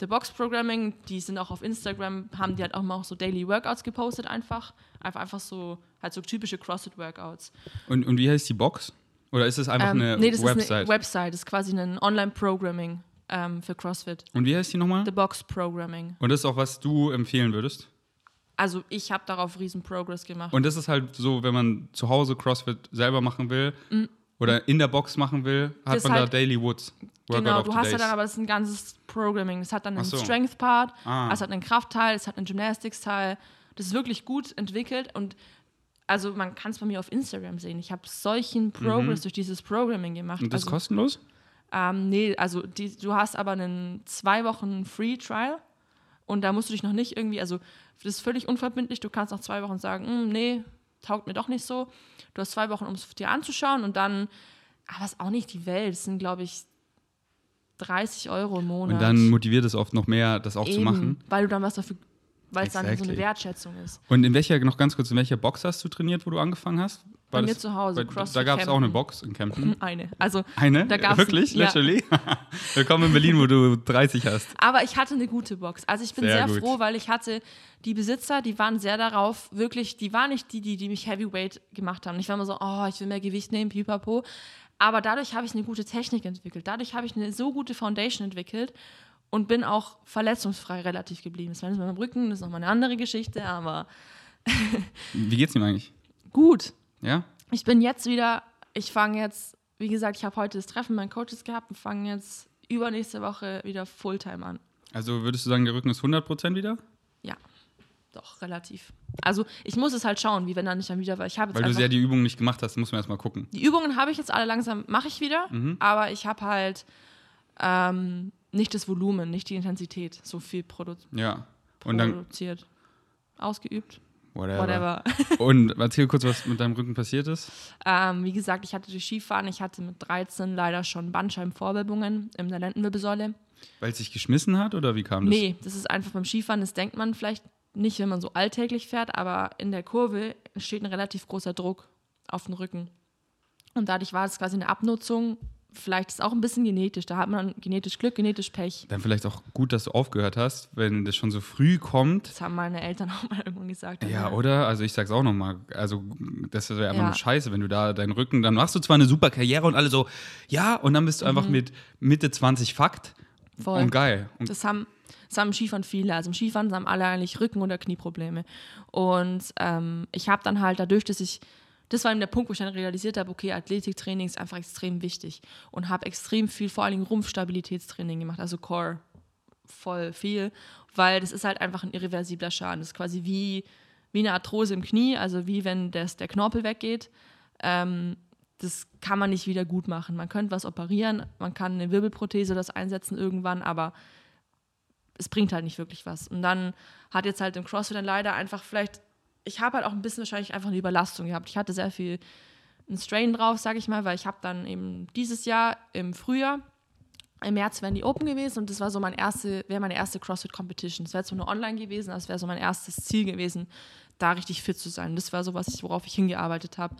The Box Programming, die sind auch auf Instagram, haben die halt auch mal so Daily Workouts gepostet einfach. Einfach, einfach so, halt so typische CrossFit-Workouts. Und, und wie heißt die Box? Oder ist es einfach Ähm, eine nee, das ist Website? eine Website, das ist quasi ein Online-Programming ähm, für CrossFit. und wie heißt die nochmal? The Box Programming. Und das ist auch, was du empfehlen würdest? Also ich habe darauf riesen Progress gemacht. Und das ist halt so, wenn man zu Hause CrossFit selber machen will oder in der Box machen will, hat. Das man da halt- Daily Woods. Workout genau, du hast ja dann aber das ist ein ganzes Programming. Es hat dann einen so. Strength-Part, Ah. es hat einen Kraftteil, es hat einen Gymnastics-Teil. Das ist wirklich gut entwickelt und also man kann es bei mir auf Instagram sehen. Ich habe solchen Progress durch dieses Programming gemacht. Mhm. Und das ist also, kostenlos? ähm, nee, also die, du hast aber einen zwei Wochen Free Trial und da musst du dich noch nicht irgendwie, also das ist völlig unverbindlich. Du kannst nach zwei Wochen sagen, "Hm, nee, taugt mir doch nicht so. Du hast zwei Wochen, um es dir anzuschauen und dann, aber es ist auch nicht die Welt. Es sind, glaube ich, 30 Euro im Monat. Und dann motiviert es oft noch mehr, das auch zu Eben, machen. Weil du dann was dafür, weil es dann so Exactly. eine Wertschätzung ist. Und in welcher, noch ganz kurz, in welcher Box hast du trainiert, wo du angefangen hast? Bei mir zu Hause, bei- Da gab es auch eine. Box in Kempten. Eine. Also, Eine? Da gab's- Wirklich? ja. Literally? Willkommen in Berlin, wo du 30 hast. Aber ich hatte eine gute Box. Also ich bin Sehr sehr, froh, weil ich hatte die Besitzer, die waren sehr darauf, wirklich, die waren nicht die, die, die mich Heavyweight gemacht haben. Ich war immer so, oh, ich will mehr Gewicht nehmen, pipapo. Aber dadurch habe ich eine gute Technik entwickelt. Dadurch habe ich eine so gute Foundation entwickelt und bin auch verletzungsfrei relativ geblieben. Das war mit meinem Rücken, das ist nochmal eine andere Geschichte, aber Wie geht's ihm eigentlich? gut. Ja? Ich bin jetzt wieder, ich fange jetzt, wie gesagt, ich habe heute das Treffen mit meinen Coaches gehabt und fange jetzt übernächste Woche wieder Fulltime an. Also würdest du sagen, der Rücken ist 100% wieder? Ja, doch, relativ. Also ich muss es halt schauen, wie wenn dann nicht dann wieder, weil ich habe Weil du sehr die Übungen nicht gemacht hast, muss man erstmal gucken. die Übungen habe ich jetzt alle langsam, mache ich wieder, Mhm. aber ich habe halt ähm, nicht das Volumen, nicht die Intensität so viel produ Ja. Und dann, produziert. Ausgeübt, whatever. whatever. Und erzähl kurz, was mit deinem Rücken passiert ist. ähm, wie gesagt, ich hatte durch Skifahren, ich hatte mit 13 leider schon Bandscheibenvorwölbungen in der Lendenwirbelsäule. Weil es sich geschmissen hat oder wie kam das? Nee, das ist einfach beim Skifahren, das denkt man vielleicht nicht, wenn man so alltäglich fährt, aber in der Kurve entsteht ein relativ großer Druck auf den Rücken. Und dadurch war es quasi eine Abnutzung. Vielleicht ist es auch ein bisschen genetisch. Da hat man genetisch Glück, genetisch Pech. Dann vielleicht auch gut, dass du aufgehört hast, wenn das schon so früh kommt. Das haben meine Eltern auch mal irgendwann gesagt. Ja, oder? Also ich sag's auch nochmal. Also das wäre einfach Ja. nur scheiße, wenn du da deinen Rücken, dann machst du zwar eine super Karriere und alle so, ja, und dann bist du einfach mit Mitte 20 Fakt Mhm. Voll. und geil. Und Das haben, das haben im Skifahren viele. Also im Skifahren haben alle eigentlich Rücken- oder Knieprobleme. Und ähm, ich habe dann halt dadurch, dass ich, das war eben der Punkt, wo ich dann realisiert habe, okay, Athletiktraining ist einfach extrem wichtig. Und habe extrem viel, vor allem Rumpfstabilitätstraining gemacht, also Core voll viel, weil das ist halt einfach ein irreversibler Schaden. Das ist quasi wie, wie eine Arthrose im Knie, also wie wenn das, der Knorpel weggeht. Ähm, das kann man nicht wieder gut machen. Man könnte was operieren, man kann eine Wirbelprothese das einsetzen irgendwann, aber es bringt halt nicht wirklich was. Und dann hat jetzt halt im CrossFit dann leider einfach vielleicht, ich habe halt auch ein bisschen wahrscheinlich einfach eine Überlastung gehabt. Ich hatte sehr viel einen Strain drauf, sage ich mal, weil ich habe dann eben dieses Jahr im Frühjahr, im März wären die Open gewesen und das war so mein erste, wäre meine erste CrossFit Competition. Das wäre zwar nur online gewesen, aber es wäre so mein erstes Ziel gewesen, da richtig fit zu sein. Das war so, was worauf ich hingearbeitet habe.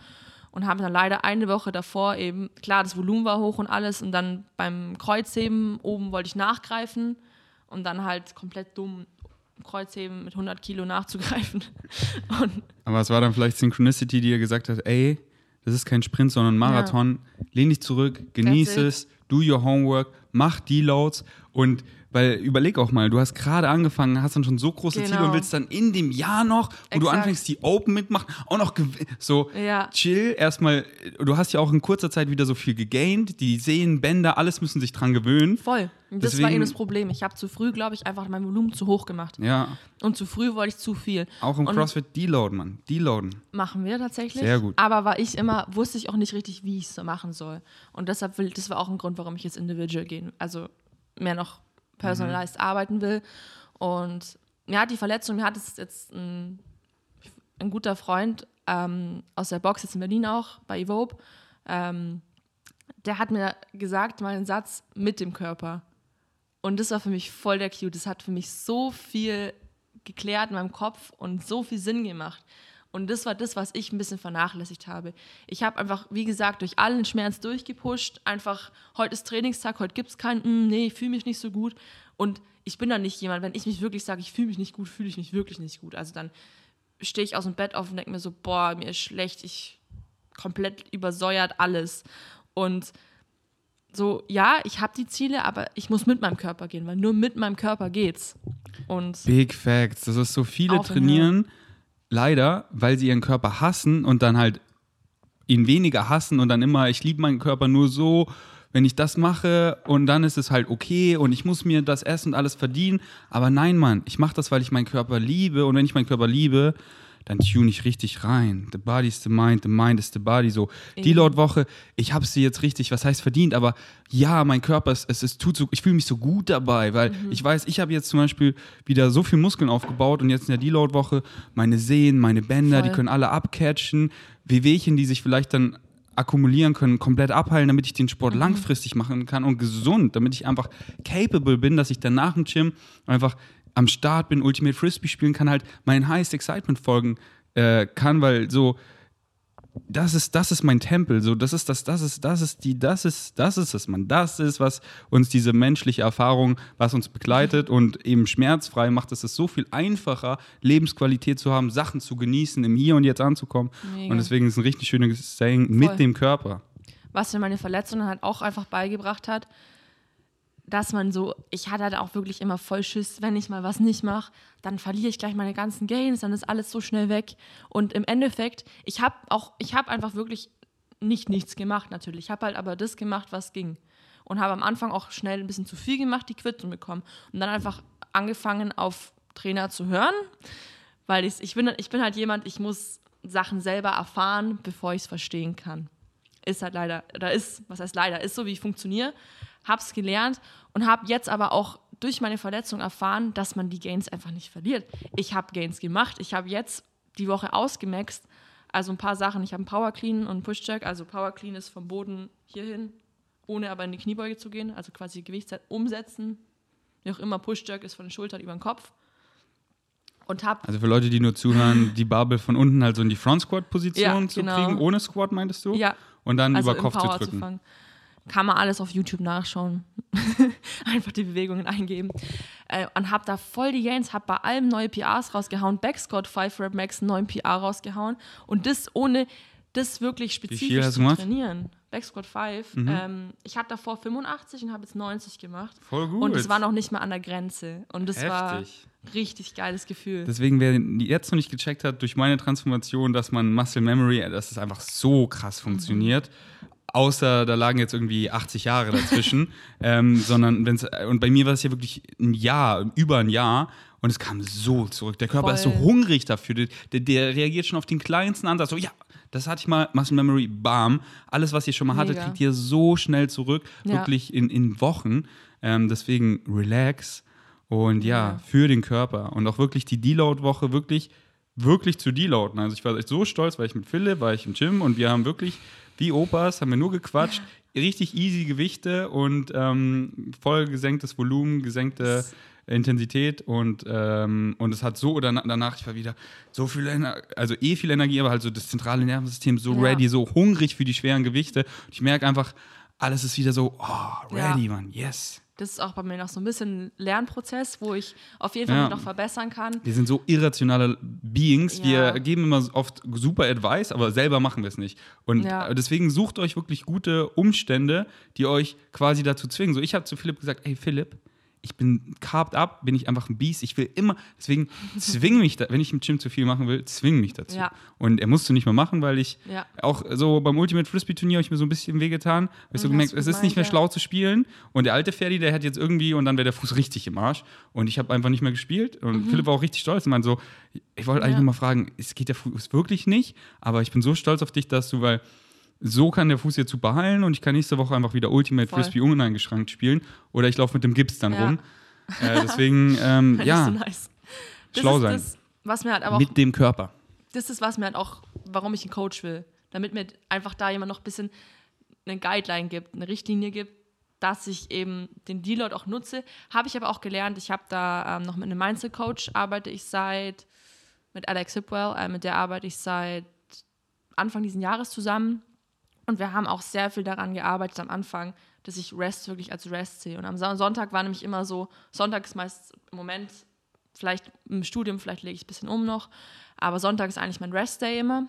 Und habe dann leider eine Woche davor eben, klar, das Volumen war hoch und alles und dann beim Kreuzheben oben wollte ich nachgreifen und dann halt komplett dumm Kreuzheben mit 100 Kilo nachzugreifen. Und Aber es war dann vielleicht Synchronicity, die dir gesagt hat, ey, das ist kein Sprint, sondern Marathon. Lehn dich zurück, genieße That's es, do your homework, mach Deloads und Weil überleg auch mal, du hast gerade angefangen, hast dann schon so große Ziele Genau. und willst dann in dem Jahr noch, wo du Exakt. anfängst, die Open mitmachen, auch noch so Ja. chill. Erstmal, du hast ja auch in kurzer Zeit wieder so viel gegaint. Die Sehnen, Bänder, alles müssen sich dran gewöhnen. Voll. Das war Deswegen- eben das Problem. Ich habe zu früh, glaube ich, einfach mein Volumen zu hoch gemacht. Ja, Und zu früh wollte ich zu viel. auch im Und CrossFit deloaden, Mann. Deloaden. Machen wir tatsächlich. Sehr gut. Aber war ich immer, wusste ich auch nicht richtig, wie ich es so machen soll. Und deshalb will, das war auch ein Grund, warum ich jetzt individual gehen, also mehr noch personalized Mhm. arbeiten will. Und mir hat die Verletzung, mir hat es jetzt ein, ein guter Freund ähm, aus der Box jetzt in Berlin auch, bei Evope, ähm, der hat mir gesagt, mal einen Satz mit dem Körper. Und das war für mich voll der Cute. Das hat für mich so viel geklärt in meinem Kopf und so viel Sinn gemacht. Und das war das, was ich ein bisschen vernachlässigt habe. Ich habe einfach, wie gesagt, durch allen Schmerz durchgepusht. Einfach, heute ist Trainingstag, heute gibt es keinen, "Mm, nee, ich fühle mich nicht so gut. Und ich bin dann nicht jemand, wenn ich mich wirklich sage, ich fühle mich nicht gut, fühle ich mich wirklich nicht gut. Also dann stehe ich aus dem Bett auf und denke mir so, boah, mir ist schlecht, ich komplett übersäuert alles. Und so, ja, ich habe die Ziele, aber ich muss mit meinem Körper gehen, weil nur mit meinem Körper geht's. Und Big Facts. Das ist so viele trainieren, leider, weil sie ihren Körper hassen und dann halt ihn weniger hassen und dann immer, ich liebe meinen Körper nur so, wenn ich das mache und dann ist es halt okay und ich muss mir das Essen und alles verdienen. Aber nein, Mann, ich mache das, weil ich meinen Körper liebe und wenn ich meinen Körper liebe, dann tune ich richtig rein. The body is the mind, the mind is the body. So, die Eben. Lautwoche, ich habe sie jetzt richtig, was heißt verdient, aber ja, mein Körper, es, es, es tut so, ich fühle mich so gut dabei, weil Mhm. ich weiß, ich habe jetzt zum Beispiel wieder so viel Muskeln aufgebaut und jetzt in der Deload-Woche meine Sehnen, meine Bänder, die Voll. können alle abcatchen, Wehwehchen, die sich vielleicht dann akkumulieren können, komplett abheilen, damit ich den Sport Mhm. langfristig machen kann und gesund, damit ich einfach capable bin, dass ich dann nach dem Gym einfach am Start bin, Ultimate Frisbee spielen kann, halt meinen Highest Excitement folgen äh, kann, weil so das ist, das ist mein Tempel, so das ist das, das ist, das ist die, das ist, das ist es, man, das ist, was uns diese menschliche Erfahrung, was uns begleitet und eben schmerzfrei macht, es ist so viel einfacher, Lebensqualität zu haben, Sachen zu genießen, im Hier und Jetzt anzukommen. Mega. Und deswegen ist ein richtig schönes Saying Voll. mit dem Körper. was mir meine Verletzung halt auch einfach beigebracht hat, dass man so, ich hatte halt auch wirklich immer voll Schiss, wenn ich mal was nicht mache, dann verliere ich gleich meine ganzen Gains, dann ist alles so schnell weg. Und im Endeffekt, ich habe auch, ich habe einfach wirklich nicht nichts gemacht natürlich. Ich habe halt aber das gemacht, was ging. Und habe am Anfang auch schnell ein bisschen zu viel gemacht, die Quittung bekommen. Und dann einfach angefangen auf Trainer zu hören, weil ich, ich, bin, ich bin halt jemand, ich muss Sachen selber erfahren, bevor ich es verstehen kann ist halt leider, da ist, was heißt leider, ist so, wie ich funktioniere, hab's gelernt und habe jetzt aber auch durch meine Verletzung erfahren, dass man die Gains einfach nicht verliert. Ich habe Gains gemacht, ich habe jetzt die Woche ausgemaxt, also ein paar Sachen, ich habe einen Power Clean und einen Push Jack, also Power Clean ist vom Boden hierhin, ohne aber in die Kniebeuge zu gehen, also quasi Gewicht umsetzen, wie auch immer, Push Jack ist von den Schultern über den Kopf und habe Also für Leute, die nur zuhören, die Barbel von unten halt so in die Front Squat Position Ja, zu genau. kriegen, ohne Squat meintest du? ja, Und dann also über Kopf zu drücken. fangen. Kann man alles auf YouTube nachschauen. Einfach die Bewegungen eingeben. Äh, und hab da voll die Gains, hab bei allem neue PRs rausgehauen. Backsquat 5 Rep Max einen neuen PR rausgehauen. Und das ohne das wirklich spezifisch zu trainieren. Backsquat 5. Ähm, ich hatte davor 85 und habe jetzt 90 gemacht. Voll gut. Und es war noch nicht mal an der Grenze. Und das Heftig. war richtig geiles Gefühl. Deswegen, wer jetzt noch nicht gecheckt hat, durch meine Transformation, dass man Muscle Memory, dass es einfach so krass funktioniert. Außer da lagen jetzt irgendwie 80 Jahre dazwischen. ähm, sondern wenn's, und bei mir war es ja wirklich ein Jahr, über ein Jahr. Und es kam so zurück. Der Körper ist so Voll. hungrig dafür. Der, der, reagiert schon auf den kleinsten Ansatz. So, ja, das hatte ich mal, Muscle Memory, bam. Alles, was ihr schon mal hattet, Mega. kriegt ihr so schnell zurück. Ja. Wirklich in, in Wochen. Ähm, deswegen relax. Und ja, Ja. für den Körper. Und auch wirklich die Deload-Woche wirklich, wirklich zu deloaden. Also ich war echt so stolz, weil ich mit Philipp, war ich im Gym und wir haben wirklich, wie Opas, haben wir nur gequatscht. Richtig easy Gewichte und ähm, voll gesenktes Volumen, gesenkte Intensität und, ähm, und es hat so oder na- danach, ich war wieder so viel Energie, also eh viel Energie, aber halt so das zentrale Nervensystem so Ja. ready, so hungrig für die schweren Gewichte. Und ich merke einfach, alles ist wieder so, oh, ready, Ja. Mann, yes. Das ist auch bei mir noch so ein bisschen ein Lernprozess, wo ich auf jeden Fall Ja. noch verbessern kann. Wir sind so irrationale Beings. Ja. Wir geben immer oft super Advice, aber selber machen wir es nicht. Und Ja. deswegen sucht euch wirklich gute Umstände, die euch quasi dazu zwingen. So, ich habe zu Philipp gesagt, ey Philipp, ich bin carved up, bin ich einfach ein Biest. Ich will immer, deswegen zwing mich, da, wenn ich im Gym zu viel machen will, zwing mich dazu. Ja. Und er musste nicht mehr machen, weil ich Ja. auch so beim Ultimate Frisbee Turnier habe ich mir so ein bisschen wehgetan. Weil ich so Mhm, gemerkt, es ist nicht mehr ja. schlau zu spielen. Und der alte Ferdi, der hat jetzt irgendwie, und dann wäre der Fuß richtig im Arsch. Und ich habe einfach nicht mehr gespielt. Und Philipp war auch richtig stolz und meinte so, ich wollte eigentlich Mhm. Ja. nur mal fragen, es geht der Fuß wirklich nicht? Aber ich bin so stolz auf dich, dass du, weil so kann der Fuß jetzt super heilen und ich kann nächste Woche einfach wieder Ultimate Voll. Frisbee uneingeschränkt spielen. Oder ich laufe mit dem Gips dann Ja. rum. Äh, deswegen, ähm, ja, so nice. Das schlau ist sein. Das, was mir halt aber auch, mit dem Körper. das ist, was mir halt auch, warum ich einen Coach will. Damit mir einfach da jemand noch ein bisschen eine Guideline gibt, eine Richtlinie gibt, dass ich eben den Deload auch nutze. Habe ich aber auch gelernt. Ich habe da ähm, noch mit einem Mindset-Coach arbeite ich seit, mit Alex Hipwell, äh, mit der arbeite ich seit Anfang dieses Jahres zusammen. Und wir haben auch sehr viel daran gearbeitet am Anfang, dass ich Rest wirklich als Rest sehe. Und am Son- Sonntag war nämlich immer so, Sonntag ist meist im Moment, vielleicht im Studium, vielleicht lege ich ein bisschen um noch, aber Sonntag ist eigentlich mein Rest-Day immer.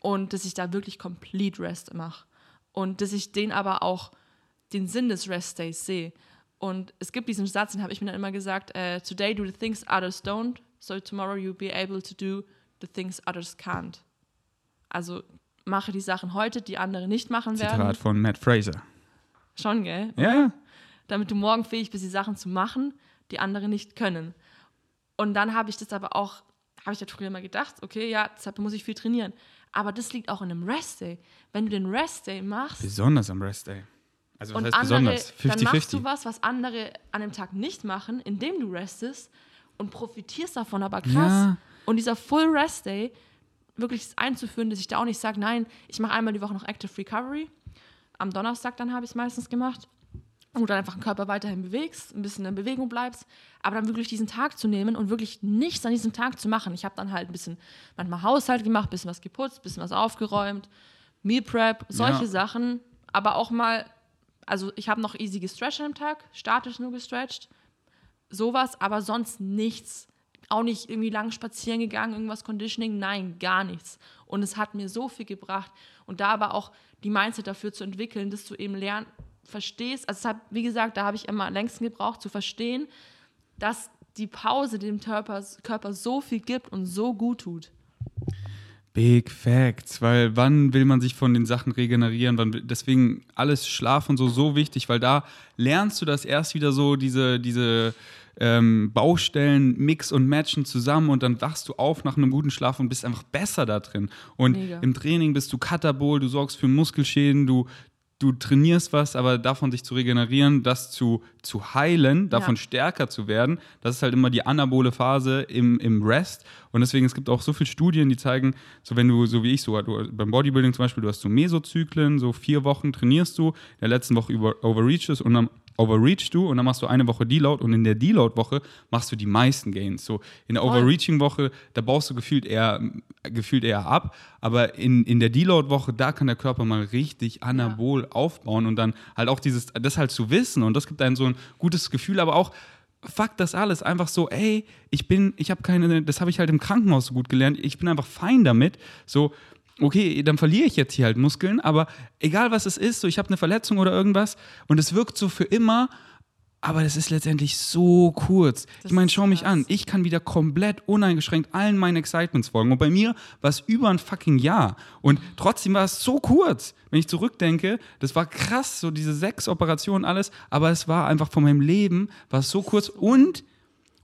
Und dass ich da wirklich complete Rest mache. Und dass ich den aber auch, den Sinn des Rest-Days sehe. Und es gibt diesen Satz, den habe ich mir dann immer gesagt, äh, Today do the things others don't, so tomorrow you'll be able to do the things others can't. Also mache die Sachen heute, die andere nicht machen werden. Zitat von Matt Fraser. Schon, gell? Ja, ja. Damit du morgen fähig bist, die Sachen zu machen, die andere nicht können. Und dann habe ich das aber auch, habe ich ja früher immer gedacht, okay, ja, deshalb muss ich viel trainieren. Aber das liegt auch in einem Rest-Day. Wenn du den Rest-Day machst Besonders am Rest Day. Also, was heißt andere, besonders? dann machst du 50-50. was, was andere an dem Tag nicht machen, indem du restest und profitierst davon, aber krass. Ja. Und dieser Full Rest Day, wirklich einzuführen, dass ich da auch nicht sage, nein, ich mache einmal die Woche noch Active Recovery. Am Donnerstag dann habe ich es meistens gemacht. Wo du dann einfach den Körper weiterhin bewegst, ein bisschen in Bewegung bleibst, aber dann wirklich diesen Tag zu nehmen und wirklich nichts an diesem Tag zu machen. Ich habe dann halt ein bisschen manchmal Haushalt gemacht, ein bisschen was geputzt, ein bisschen was aufgeräumt, Meal Prep, solche Ja. Sachen, aber auch mal, also ich habe noch easy gestretched am Tag, statisch nur gestretched, sowas, aber sonst nichts. Auch nicht irgendwie lang spazieren gegangen, irgendwas Conditioning, nein, gar nichts. Und es hat mir so viel gebracht. Und da aber auch die Mindset dafür zu entwickeln, dass du eben lernst, verstehst, also hat, wie gesagt, da habe ich immer am längsten gebraucht, zu verstehen, dass die Pause dem Körper, Körper so viel gibt und so gut tut. Big Facts, weil wann will man sich von den Sachen regenerieren? Wann, deswegen alles Schlaf und so so wichtig, weil da lernst du das erst wieder so diese diese ähm, Baustellen mix und matchen zusammen und dann wachst du auf nach einem guten Schlaf und bist einfach besser da drin. Und Mega. im Training bist du Katabol, du sorgst für Muskelschäden, du du trainierst was, aber davon sich zu regenerieren, das zu, zu heilen, davon Ja. stärker zu werden, das ist halt immer die anabole Phase im, im Rest. Und deswegen, es gibt auch so viele Studien, die zeigen, so wenn du, so wie ich, so du, beim Bodybuilding zum Beispiel, du hast so Mesozyklen, so vier Wochen trainierst du, in der letzten Woche über overreachest und dann overreachst du und dann machst du eine Woche Deload und in der Deload-Woche machst du die meisten Gains. So in der. Overreaching-Woche, da baust du gefühlt eher, gefühlt eher ab, aber in, in der Deload-Woche, da kann der Körper mal richtig anabol aufbauen und dann halt auch dieses, das halt zu wissen und das gibt einem so ein gutes Gefühl, aber auch fuck das alles einfach so, ey, ich bin, ich habe keine, das habe ich halt im Krankenhaus so gut gelernt, ich bin einfach fein damit, so okay, dann verliere ich jetzt hier halt Muskeln, aber egal was es ist, so ich habe eine Verletzung oder irgendwas und es wirkt so für immer, aber das ist letztendlich so kurz. ich Das meine, ist schau mich an, ich kann wieder komplett uneingeschränkt allen meinen Excitements folgen und bei mir war es über ein fucking Jahr und trotzdem war es so kurz. Wenn ich zurückdenke, das war krass, so diese sechs Operationen, alles, aber es war einfach von meinem Leben, war es so kurz und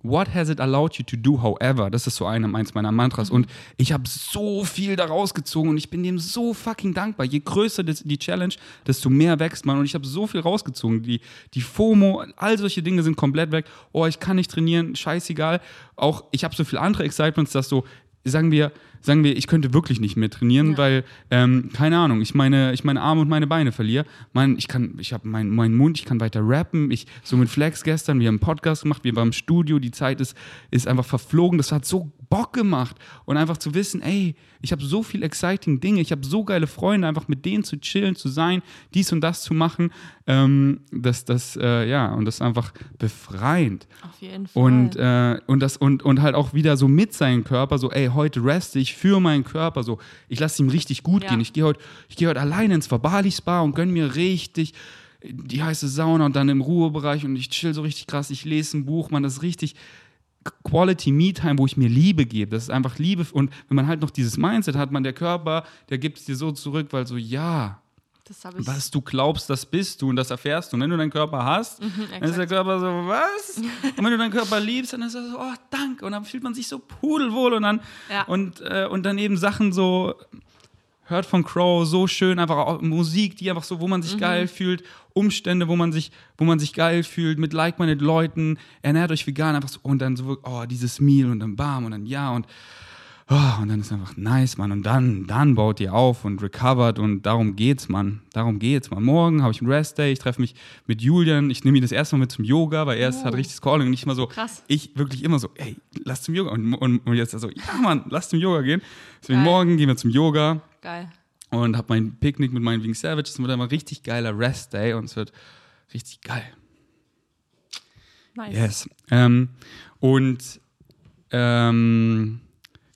What has it allowed you to do, however? Das ist so eine, eins meiner Mantras. Und ich habe so viel daraus gezogen und ich bin dem so fucking dankbar. Je größer das, die Challenge, desto mehr wächst man. Und ich habe so viel rausgezogen. Die, die FOMO, all solche Dinge sind komplett weg. Oh, ich kann nicht trainieren, scheißegal. Auch ich habe so viele andere Excitements, dass so, sagen wir, sagen wir, ich könnte wirklich nicht mehr trainieren, Ja. weil, ähm, keine Ahnung, ich meine, ich meine Arme und meine Beine verliere. Mein, ich kann, ich habe meinen meinen Mund, ich kann weiter rappen. Ich, so mit Flex gestern, wir haben einen Podcast gemacht, wir waren im Studio, die Zeit ist, ist einfach verflogen. Das hat so Bock gemacht. Und einfach zu wissen, ey, ich habe so viel exciting Dinge, ich habe so geile Freunde, einfach mit denen zu chillen, zu sein, dies und das zu machen. Ähm, das, das, äh, ja, und das ist einfach befreiend. Auf jeden Fall. Und, äh, und, das, und, und halt auch wieder so mit seinem Körper, so, ey, heute reste ich für meinen Körper, so, ich lasse ihm richtig gut Ja. gehen. Ich gehe heute, ich gehe heute alleine ins Verbali-Spa und gönn mir richtig die heiße Sauna und dann im Ruhebereich und ich chill so richtig krass, ich lese ein Buch, man, das ist richtig Quality Me-Time, wo ich mir Liebe gebe. Das ist einfach Liebe. Und wenn man halt noch dieses Mindset hat, man, der Körper, der gibt es dir so zurück, weil so, ja, Das habe ich. was du glaubst, das bist du und das erfährst du. Und wenn du deinen Körper hast, dann ist der Mhm. Körper so, was? und wenn du deinen Körper liebst, dann ist er so, oh, danke. Und dann fühlt man sich so pudelwohl und dann, Ja. und, äh, und dann eben Sachen so, hört von Crow, so schön, einfach auch Musik, die einfach so, wo man sich Mhm. geil fühlt, Umstände, wo man sich, wo man sich geil fühlt, mit like-minded Leuten, ernährt euch vegan, einfach so, und dann so, oh, dieses Meal und dann bam und dann ja und Oh, und dann ist einfach nice, Mann. Und dann, dann baut ihr auf und recovert und darum geht's, Mann. Darum geht's, Mann. Morgen habe ich einen Rest-Day, ich treffe mich mit Julian, ich nehme ihn das erste Mal mit zum Yoga, weil er ist, hat richtig das Calling und nicht immer so, Krass. ich wirklich immer so, ey, lass zum Yoga. Und, und, und jetzt so, ja, Mann, lass zum Yoga gehen. Deswegen Geil. morgen gehen wir zum Yoga Geil. und habe mein Picknick mit meinen Wing Savages. Es wird einmal richtig geiler Rest-Day und es wird richtig geil. Nice. Yes. Ähm, und ähm,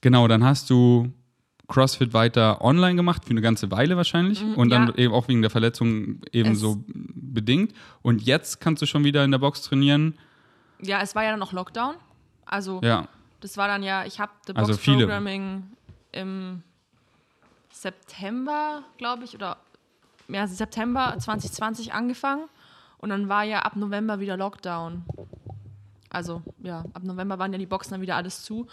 genau, dann hast du CrossFit weiter online gemacht, für eine ganze Weile wahrscheinlich. und dann ja. eben auch wegen der Verletzung eben so bedingt. Und jetzt kannst du schon wieder in der Box trainieren. Ja, es war ja dann noch Lockdown. Also, Ja. das war dann ja, ich habe The Also Box viele. Programming im September, glaube ich, oder ja, September 2020 angefangen. Und dann war ja ab November wieder Lockdown. Also, ja, ab November waren ja die Boxen dann wieder alles zu.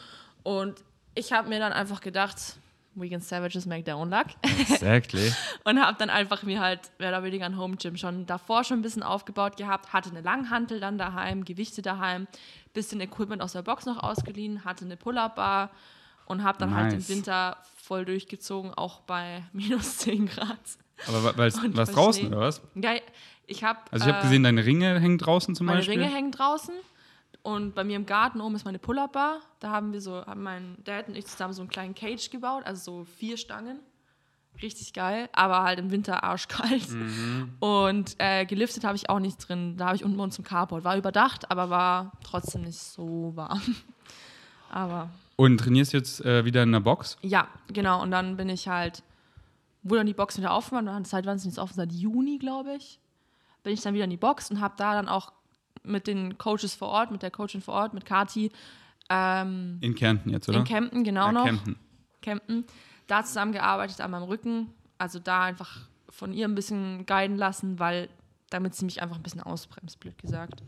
Und ich habe mir dann einfach gedacht, Weekend Savages make their own luck. Exactly. und habe dann einfach mir halt mehr oder weniger ein Home Gym schon davor schon ein bisschen aufgebaut gehabt, hatte eine Langhantel dann daheim, Gewichte daheim, bisschen Equipment aus der Box noch ausgeliehen, hatte eine Pull-Up-Bar und habe dann halt im Nice. Winter voll durchgezogen, auch bei minus 10 Grad. Aber Und was draußen, Schnee. oder was? Ja, ich habe Also ich habe gesehen, deine Ringe hängen draußen zum meine Beispiel. Ringe hängen draußen und bei mir im Garten oben ist meine Pull-Up-Bar. Da haben wir so, haben mein Dad und ich zusammen so einen kleinen Cage gebaut, also so vier Stangen. Richtig geil, aber halt im Winter arschkalt. Mhm. Und äh, geliftet habe ich auch nicht drin. Da habe ich unten bei uns im Carport. War überdacht, aber war trotzdem nicht so warm. aber Und trainierst jetzt äh, wieder in der Box? ja, genau. Und dann bin ich halt, wo dann die Box wieder offen war, dann seit wann ist die jetzt offen? Seit Juni, glaube ich. Bin ich dann wieder in die Box und habe da dann auch mit den Coaches vor Ort, mit der Coachin vor Ort, mit Kati, ähm, In Kärnten jetzt, oder? in Kempten, genau Ja, noch. Kempten. Kempten, da zusammengearbeitet an meinem Rücken. Also da einfach von ihr ein bisschen guiden lassen, weil damit sie mich einfach ein bisschen ausbremst, blöd gesagt.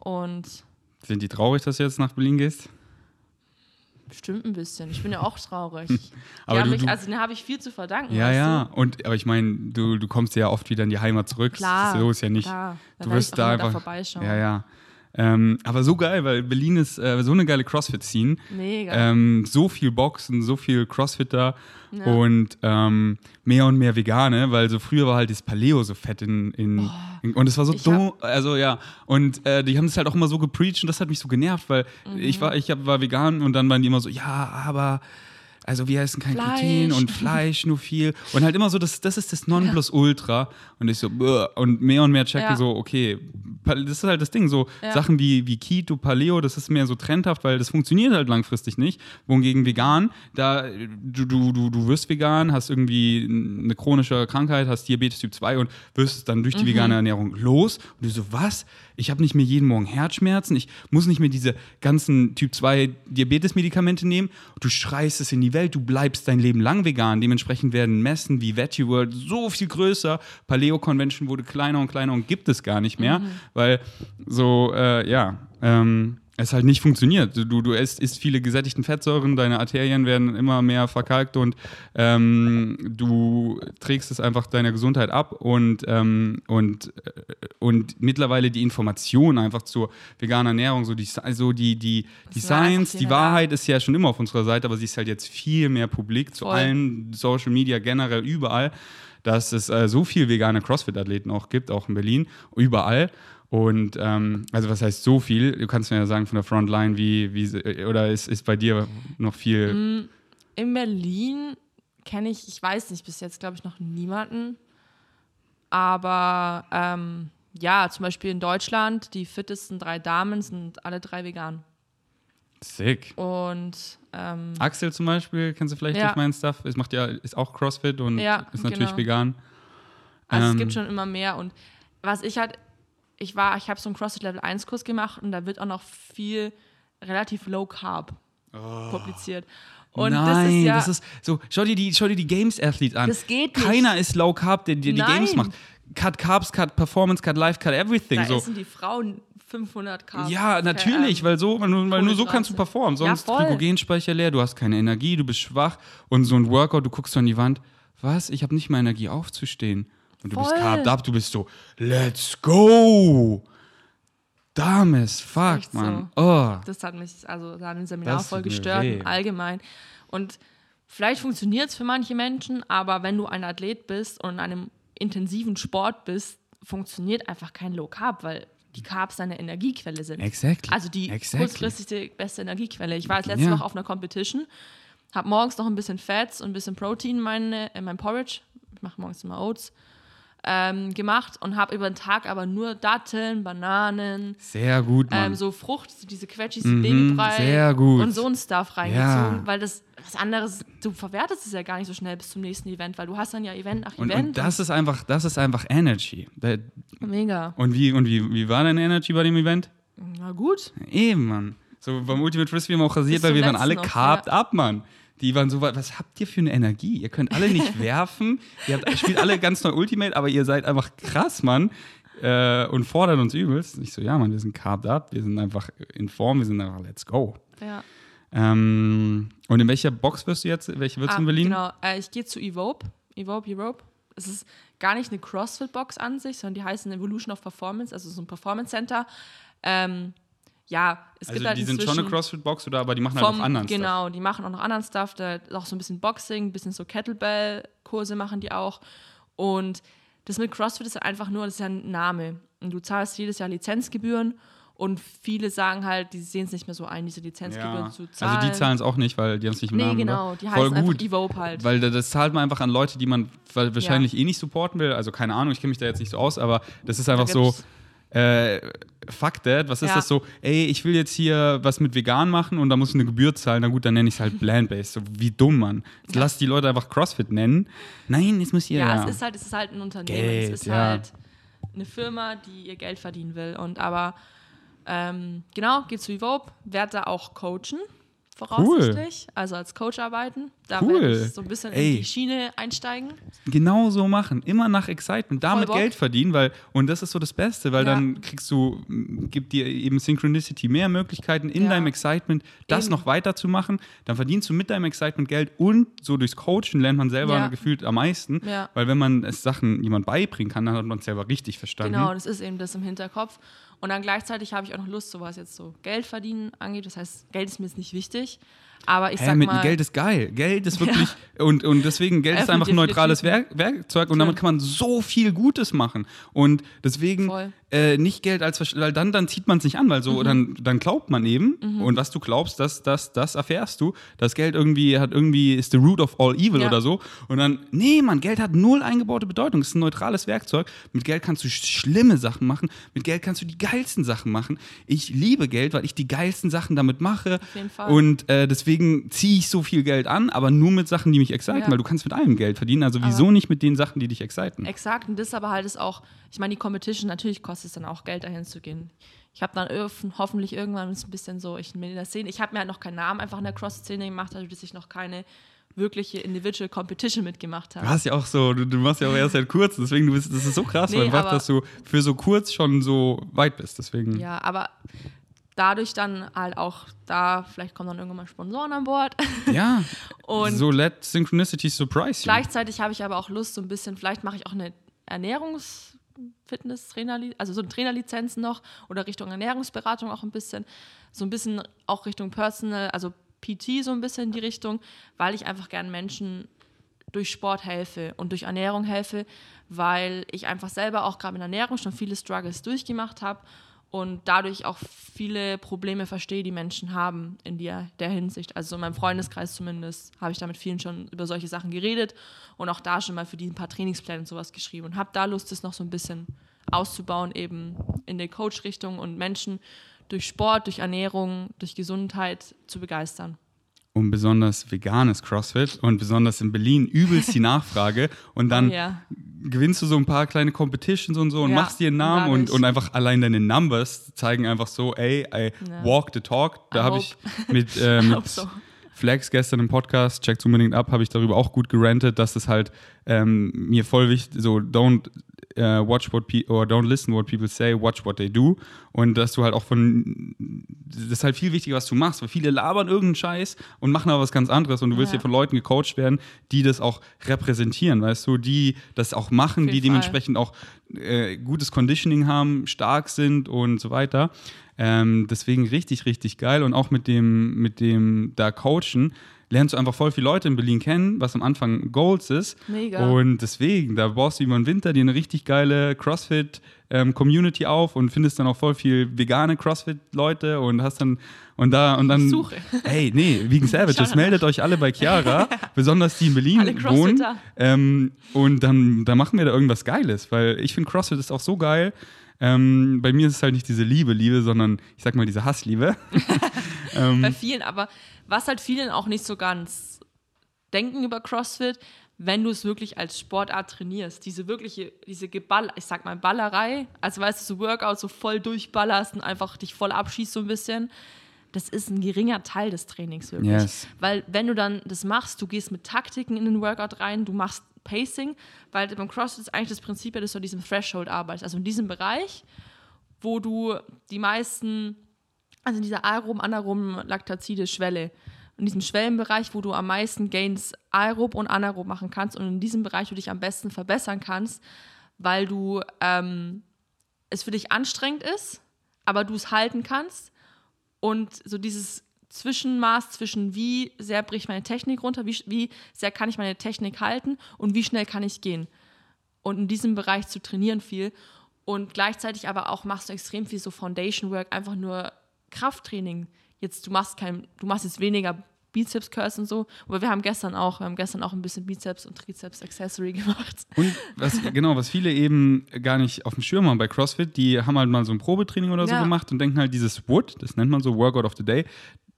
Und Sind die traurig, dass du jetzt nach Berlin gehst? Bestimmt ein bisschen. Ich bin ja auch traurig. Aber du- mich, du- also denen habe ich viel zu verdanken. Ja, ja. Du? Und aber ich meine, du, du kommst ja oft wieder in die Heimat zurück. Klar. So ist ja nicht. Klar, du wirst ich da einfach. vorbeischauen. ja, ja. Ähm, aber so geil, weil Berlin ist äh, so eine geile CrossFit-Scene. Mega. Ähm, so viel Boxen, so viel Crossfitter und ähm, mehr und mehr Vegane, weil so früher war halt das Paleo so fett in, in, in und es war so dumm, also ja und äh, die haben es halt auch immer so gepreacht und das hat mich so genervt, weil Mhm. ich war ich hab, war vegan und dann waren die immer so, ja, aber also wir essen kein Fleisch. Gluten und Fleisch nur viel und halt immer so, das, das ist das Nonplusultra und ich so und mehr und mehr checke Ja. so, okay, das ist halt das Ding, so Ja. Sachen wie, wie Keto, Paleo, das ist mehr so trendhaft, weil das funktioniert halt langfristig nicht. Wohingegen vegan, da du, du, du, du wirst vegan, hast irgendwie eine chronische Krankheit, hast Diabetes Typ 2 und wirst es dann durch die Mhm. vegane Ernährung los. Und du so, was? Ich habe nicht mehr jeden Morgen Herzschmerzen, ich muss nicht mehr diese ganzen Typ 2 Diabetes-Medikamente nehmen. Du schreist es in die Welt, du bleibst dein Leben lang vegan. Dementsprechend werden Messen wie Veggie World so viel größer. Paleo Convention wurde kleiner und kleiner und gibt es gar nicht mehr, weil so, äh, ja, ähm, es halt nicht funktioniert. Du, du isst, isst viele gesättigten Fettsäuren, deine Arterien werden immer mehr verkalkt und ähm, du trägst es einfach deiner Gesundheit ab und, ähm, und, äh, und mittlerweile die Information einfach zur veganen Ernährung, so die, also die, die, die Science, die. Wahrheit ist ja schon immer auf unserer Seite, aber sie ist halt jetzt viel mehr publik zu Voll. allen Social Media generell überall, dass es äh, so viel vegane CrossFit-Athleten auch gibt, auch in Berlin, überall. Und ähm, also was heißt so viel? Du kannst mir ja sagen von der Frontline, wie, wie oder ist, ist bei dir noch viel. Mm, In Berlin kenne ich, ich weiß nicht, bis jetzt glaube ich noch niemanden. Aber ähm, ja, zum Beispiel in Deutschland, die fittesten drei Damen sind alle drei vegan. Sick. Und ähm, Axel zum Beispiel, kennst du vielleicht Ja. durch meinen Stuff? Es macht ja, ist auch CrossFit und Ja, ist natürlich genau. vegan. Also Ähm, es gibt schon immer mehr und was ich halt, ich war, ich habe so einen CrossFit Level 1 Kurs gemacht und da wird auch noch viel relativ low carb publiziert. Und Nein, das ist ja, das ist so, schau dir die, schau dir die Games Athletes an. Das geht nicht. Keiner ist Low Carb, der dir die. Games macht. Cut Carbs, Cut Performance, Cut Life, Cut Everything. da so. essen die Frauen 500 Carb. Ja, natürlich, weil so, weil nur, weil nur so kannst du performen. Ja, Sonst voll. Glykogenspeicher leer, du hast keine Energie, du bist schwach und so ein Workout, du guckst so an die Wand, was? Ich habe nicht mal Energie aufzustehen. Und du bist Voll. carved up, du bist so, let's go! Dames, fuck, echt Mann. Oh. Das hat mich also da im Seminar Das voll gestört, weh. allgemein. Und vielleicht funktioniert es für manche Menschen, aber wenn du ein Athlet bist und in einem intensiven Sport bist, funktioniert einfach kein Low Carb, weil die Carbs deine Energiequelle sind. Exactly. Also die Exactly. kurzfristig die beste Energiequelle. Ich war jetzt letzte Ja. Woche auf einer Competition, habe morgens noch ein bisschen Fats und ein bisschen Protein in, meine, in mein Porridge, ich mache morgens immer Oats, ähm, gemacht und habe über den Tag aber nur Datteln, Bananen, Sehr gut, Mann. ähm, so Frucht, diese Quetschis, Mhm, Babybrei sehr gut. und so ein Stuff reingezogen, Ja. weil das was anderes, du verwertest es ja gar nicht so schnell bis zum nächsten Event, weil du hast dann ja Event nach und, Event. und das ist einfach, das ist einfach Energy. Da- mega. Und wie, und wie, wie war deine Energy bei dem Event? Na gut. Eben, Mann. So beim Ultimate Frisbee haben wir auch rasiert, weil wir waren alle carved up, Mann. Die waren so, was habt ihr für eine Energie? Ihr könnt alle nicht werfen. Ihr habt, spielt alle ganz neu Ultimate, aber ihr seid einfach krass, Mann. Äh, und fordert uns übelst. Ich so, ja, Mann, wir sind carved up, wir sind einfach in Form, wir sind einfach let's go. Ja. Ähm, und in welcher Box wirst du jetzt? Welche wird Ah, in Berlin? Genau, äh, ich gehe zu Evope. Evope Europe. Es ist gar nicht eine CrossFit-Box an sich, sondern die heißen Evolution of Performance, also so ein Performance Center. Ähm, ja, es Also gibt halt die sind schon eine CrossFit-Box oder aber die machen halt vom, auch anderen Stuff. Genau, die machen auch noch anderen Stuff, da auch so ein bisschen Boxing, ein bisschen so Kettlebell-Kurse machen die auch. Und das mit CrossFit ist halt einfach nur, das ist ja ein Name. Und du zahlst jedes Jahr Lizenzgebühren und viele sagen halt, die sehen es nicht mehr so ein, diese Lizenzgebühren Ja. zu zahlen. Also die zahlen es auch nicht, weil die haben es nicht im Nee, Namen. genau, oder? die Voll heißen gut. einfach Evope halt. Weil da- das zahlt man einfach an Leute, die man wa- wahrscheinlich eh nicht supporten will. Also keine Ahnung, ich kenne mich da jetzt nicht so aus, aber das ist einfach so, gibt's- äh, fuck that, was ist Ja. das so? Ey, ich will jetzt hier was mit vegan machen und da muss ich eine Gebühr zahlen. Na gut, dann nenne ich es halt Plant-Based. So, wie dumm, Mann. Jetzt lass die Leute einfach CrossFit nennen. Nein, jetzt muss ihr Ja, ja. es ist halt, es ist halt ein Unternehmen. Geld, es ist ja. halt eine Firma, die ihr Geld verdienen will. Und aber ähm, genau, geht zu Evope, werde da auch coachen, voraussichtlich. Also als Coach arbeiten. Da Cool. werde ich so ein bisschen Ey. in die Schiene einsteigen. genau so machen. Immer nach Excitement. Damit. Geld verdienen, weil, und das ist so das Beste, weil Ja. dann kriegst du, m, gibt dir eben Synchronicity mehr Möglichkeiten in Ja. deinem Excitement, das Eben. noch weiterzumachen. Dann verdienst du mit deinem Excitement Geld und so durchs Coachen lernt man selber Ja. gefühlt am meisten. Ja. Weil wenn man es Sachen jemand beibringen kann, dann hat man es selber richtig verstanden. Genau, das ist eben das im Hinterkopf. Und dann gleichzeitig habe ich auch noch Lust, so was jetzt so Geld verdienen angeht. Das heißt, Geld ist mir jetzt nicht wichtig. Aber ich Hä, sag mit mal, Geld ist geil. Geld ist wirklich, und, und deswegen, Geld ist einfach ein neutrales. Werk, Werkzeug und damit kann man so viel Gutes machen. Und deswegen äh, nicht Geld als, weil dann, dann zieht man es nicht an, weil Mhm. so, dann, dann glaubt man eben und was du glaubst, das, das, das erfährst du. Das Geld irgendwie hat irgendwie, ist the root of all evil Ja. oder so. Und dann, nee, man, Geld hat null eingebaute Bedeutung. Es ist ein neutrales Werkzeug. Mit Geld kannst du sch- schlimme Sachen machen. Mit Geld kannst du die geilsten Sachen machen. Ich liebe Geld, weil ich die geilsten Sachen damit mache. Auf jeden Fall. Und äh, deswegen ziehe ich so viel Geld an, aber nur mit Sachen, die mich exciten, Ja. weil du kannst mit allem Geld verdienen. Also wieso nicht mit den Sachen, die dich exciten? Exakt, und das aber halt ist auch, ich meine, die Competition, natürlich kostet es dann auch Geld, dahin zu gehen. Ich habe dann hoffentlich irgendwann ein bisschen so, ich bin in der Szene, ich habe mir halt noch keinen Namen einfach in der Cross-Szene gemacht, also dass ich noch keine wirkliche Individual Competition mitgemacht Du habe. hast ja auch so, du, du machst ja auch erst seit kurzem, deswegen du bist, das ist so krass, Nee, weil einfach, aber- dass du für so kurz schon so weit bist. Deswegen. Ja, aber dadurch dann halt auch da, vielleicht kommen dann irgendwann mal Sponsoren an Bord. Ja. Und so let Synchronicity surprise you. Gleichzeitig habe ich aber auch Lust, so ein bisschen, vielleicht mache ich auch eine Ernährungs- Fitness-Trainer, also so eine Trainerlizenz noch oder Richtung Ernährungsberatung auch ein bisschen, so ein bisschen auch Richtung Personal, also PT so ein bisschen in die Richtung, weil ich einfach gern Menschen durch Sport helfe und durch Ernährung helfe, weil ich einfach selber auch gerade mit Ernährung schon viele Struggles durchgemacht habe und dadurch auch viele Probleme verstehe, die Menschen haben in der, der Hinsicht. Also in meinem Freundeskreis zumindest habe ich da mit vielen schon über solche Sachen geredet und auch da schon mal für die ein paar Trainingspläne und sowas geschrieben und habe da Lust, das noch so ein bisschen auszubauen, eben in der Coach-Richtung und Menschen durch Sport, durch Ernährung, durch Gesundheit zu begeistern. Und besonders veganes CrossFit und besonders in Berlin übelst die Nachfrage. Und dann Oh ja. gewinnst du so ein paar kleine Competitions und so und Ja, machst dir einen Namen und, und einfach allein deine Numbers zeigen einfach so, ey, I Ja. walk the talk. Da habe ich mit, äh, mit so. Flex gestern im Podcast, checkt's unbedingt ab, habe ich darüber auch gut gerantet, dass es halt ähm, mir voll wichtig, so don't äh, watch what people or don't listen what people say, watch what they do. Und dass du halt auch von, das ist halt viel wichtiger, was du machst, weil viele labern irgendeinen Scheiß und machen aber was ganz anderes und du willst Ja. ja von Leuten gecoacht werden, die das auch repräsentieren, weißt du, die das auch machen, die Fall. dementsprechend auch äh, gutes Conditioning haben, stark sind und so weiter. Ähm, deswegen richtig, richtig geil. Und auch mit dem, mit dem da Coachen lernst du einfach voll viele Leute in Berlin kennen, was am Anfang Goals ist. Mega. Und deswegen, da baust du über den Winter dir eine richtig geile CrossFit-Community auf und findest dann auch voll viel vegane CrossFit-Leute und hast dann und da und dann. Ich suche. Hey, nee, Vegan Savages, meldet euch alle bei Chiara, besonders die in Berlin Alle wohnen. Ähm, und dann, dann machen wir da irgendwas Geiles, weil ich finde CrossFit ist auch so geil. Ähm, bei mir ist es halt nicht diese Liebe, Liebe, sondern ich sag mal diese Hassliebe. ähm, Bei vielen, aber was halt vielen auch nicht so ganz denken über CrossFit, wenn du es wirklich als Sportart trainierst, diese wirkliche, diese Geball, ich sag mal Ballerei, also weißt du, so Workout so voll durchballerst und einfach dich voll abschießt so ein bisschen, das ist ein geringer Teil des Trainings wirklich. Yes. Weil wenn du dann das machst, du gehst mit Taktiken in den Workout rein, du machst Pacing, weil beim CrossFit ist eigentlich das Prinzip, ja, dass du an diesem Threshold arbeitest, also in diesem Bereich, wo du die meisten also in dieser aeroben, anaeroben Laktazide Schwelle. In diesem Schwellenbereich, wo du am meisten Gains aerob und anaerob machen kannst und in diesem Bereich, wo du dich am besten verbessern kannst, weil du ähm, es für dich anstrengend ist, aber du es halten kannst und so dieses Zwischenmaß zwischen wie sehr bricht meine Technik runter, wie, wie sehr kann ich meine Technik halten und wie schnell kann ich gehen. Und in diesem Bereich zu trainieren viel. Und gleichzeitig aber auch machst du extrem viel so Foundation Work, einfach nur Krafttraining. Jetzt, du machst kein, du machst jetzt weniger Bizeps Curls und so, aber wir haben gestern auch, wir haben gestern auch ein bisschen Bizeps und Trizeps Accessory gemacht. Und was, genau, was viele eben gar nicht auf dem Schirm haben bei CrossFit, die haben halt mal so ein Probetraining oder so Ja. gemacht und denken halt, dieses Wood, das nennt man so Workout of the Day,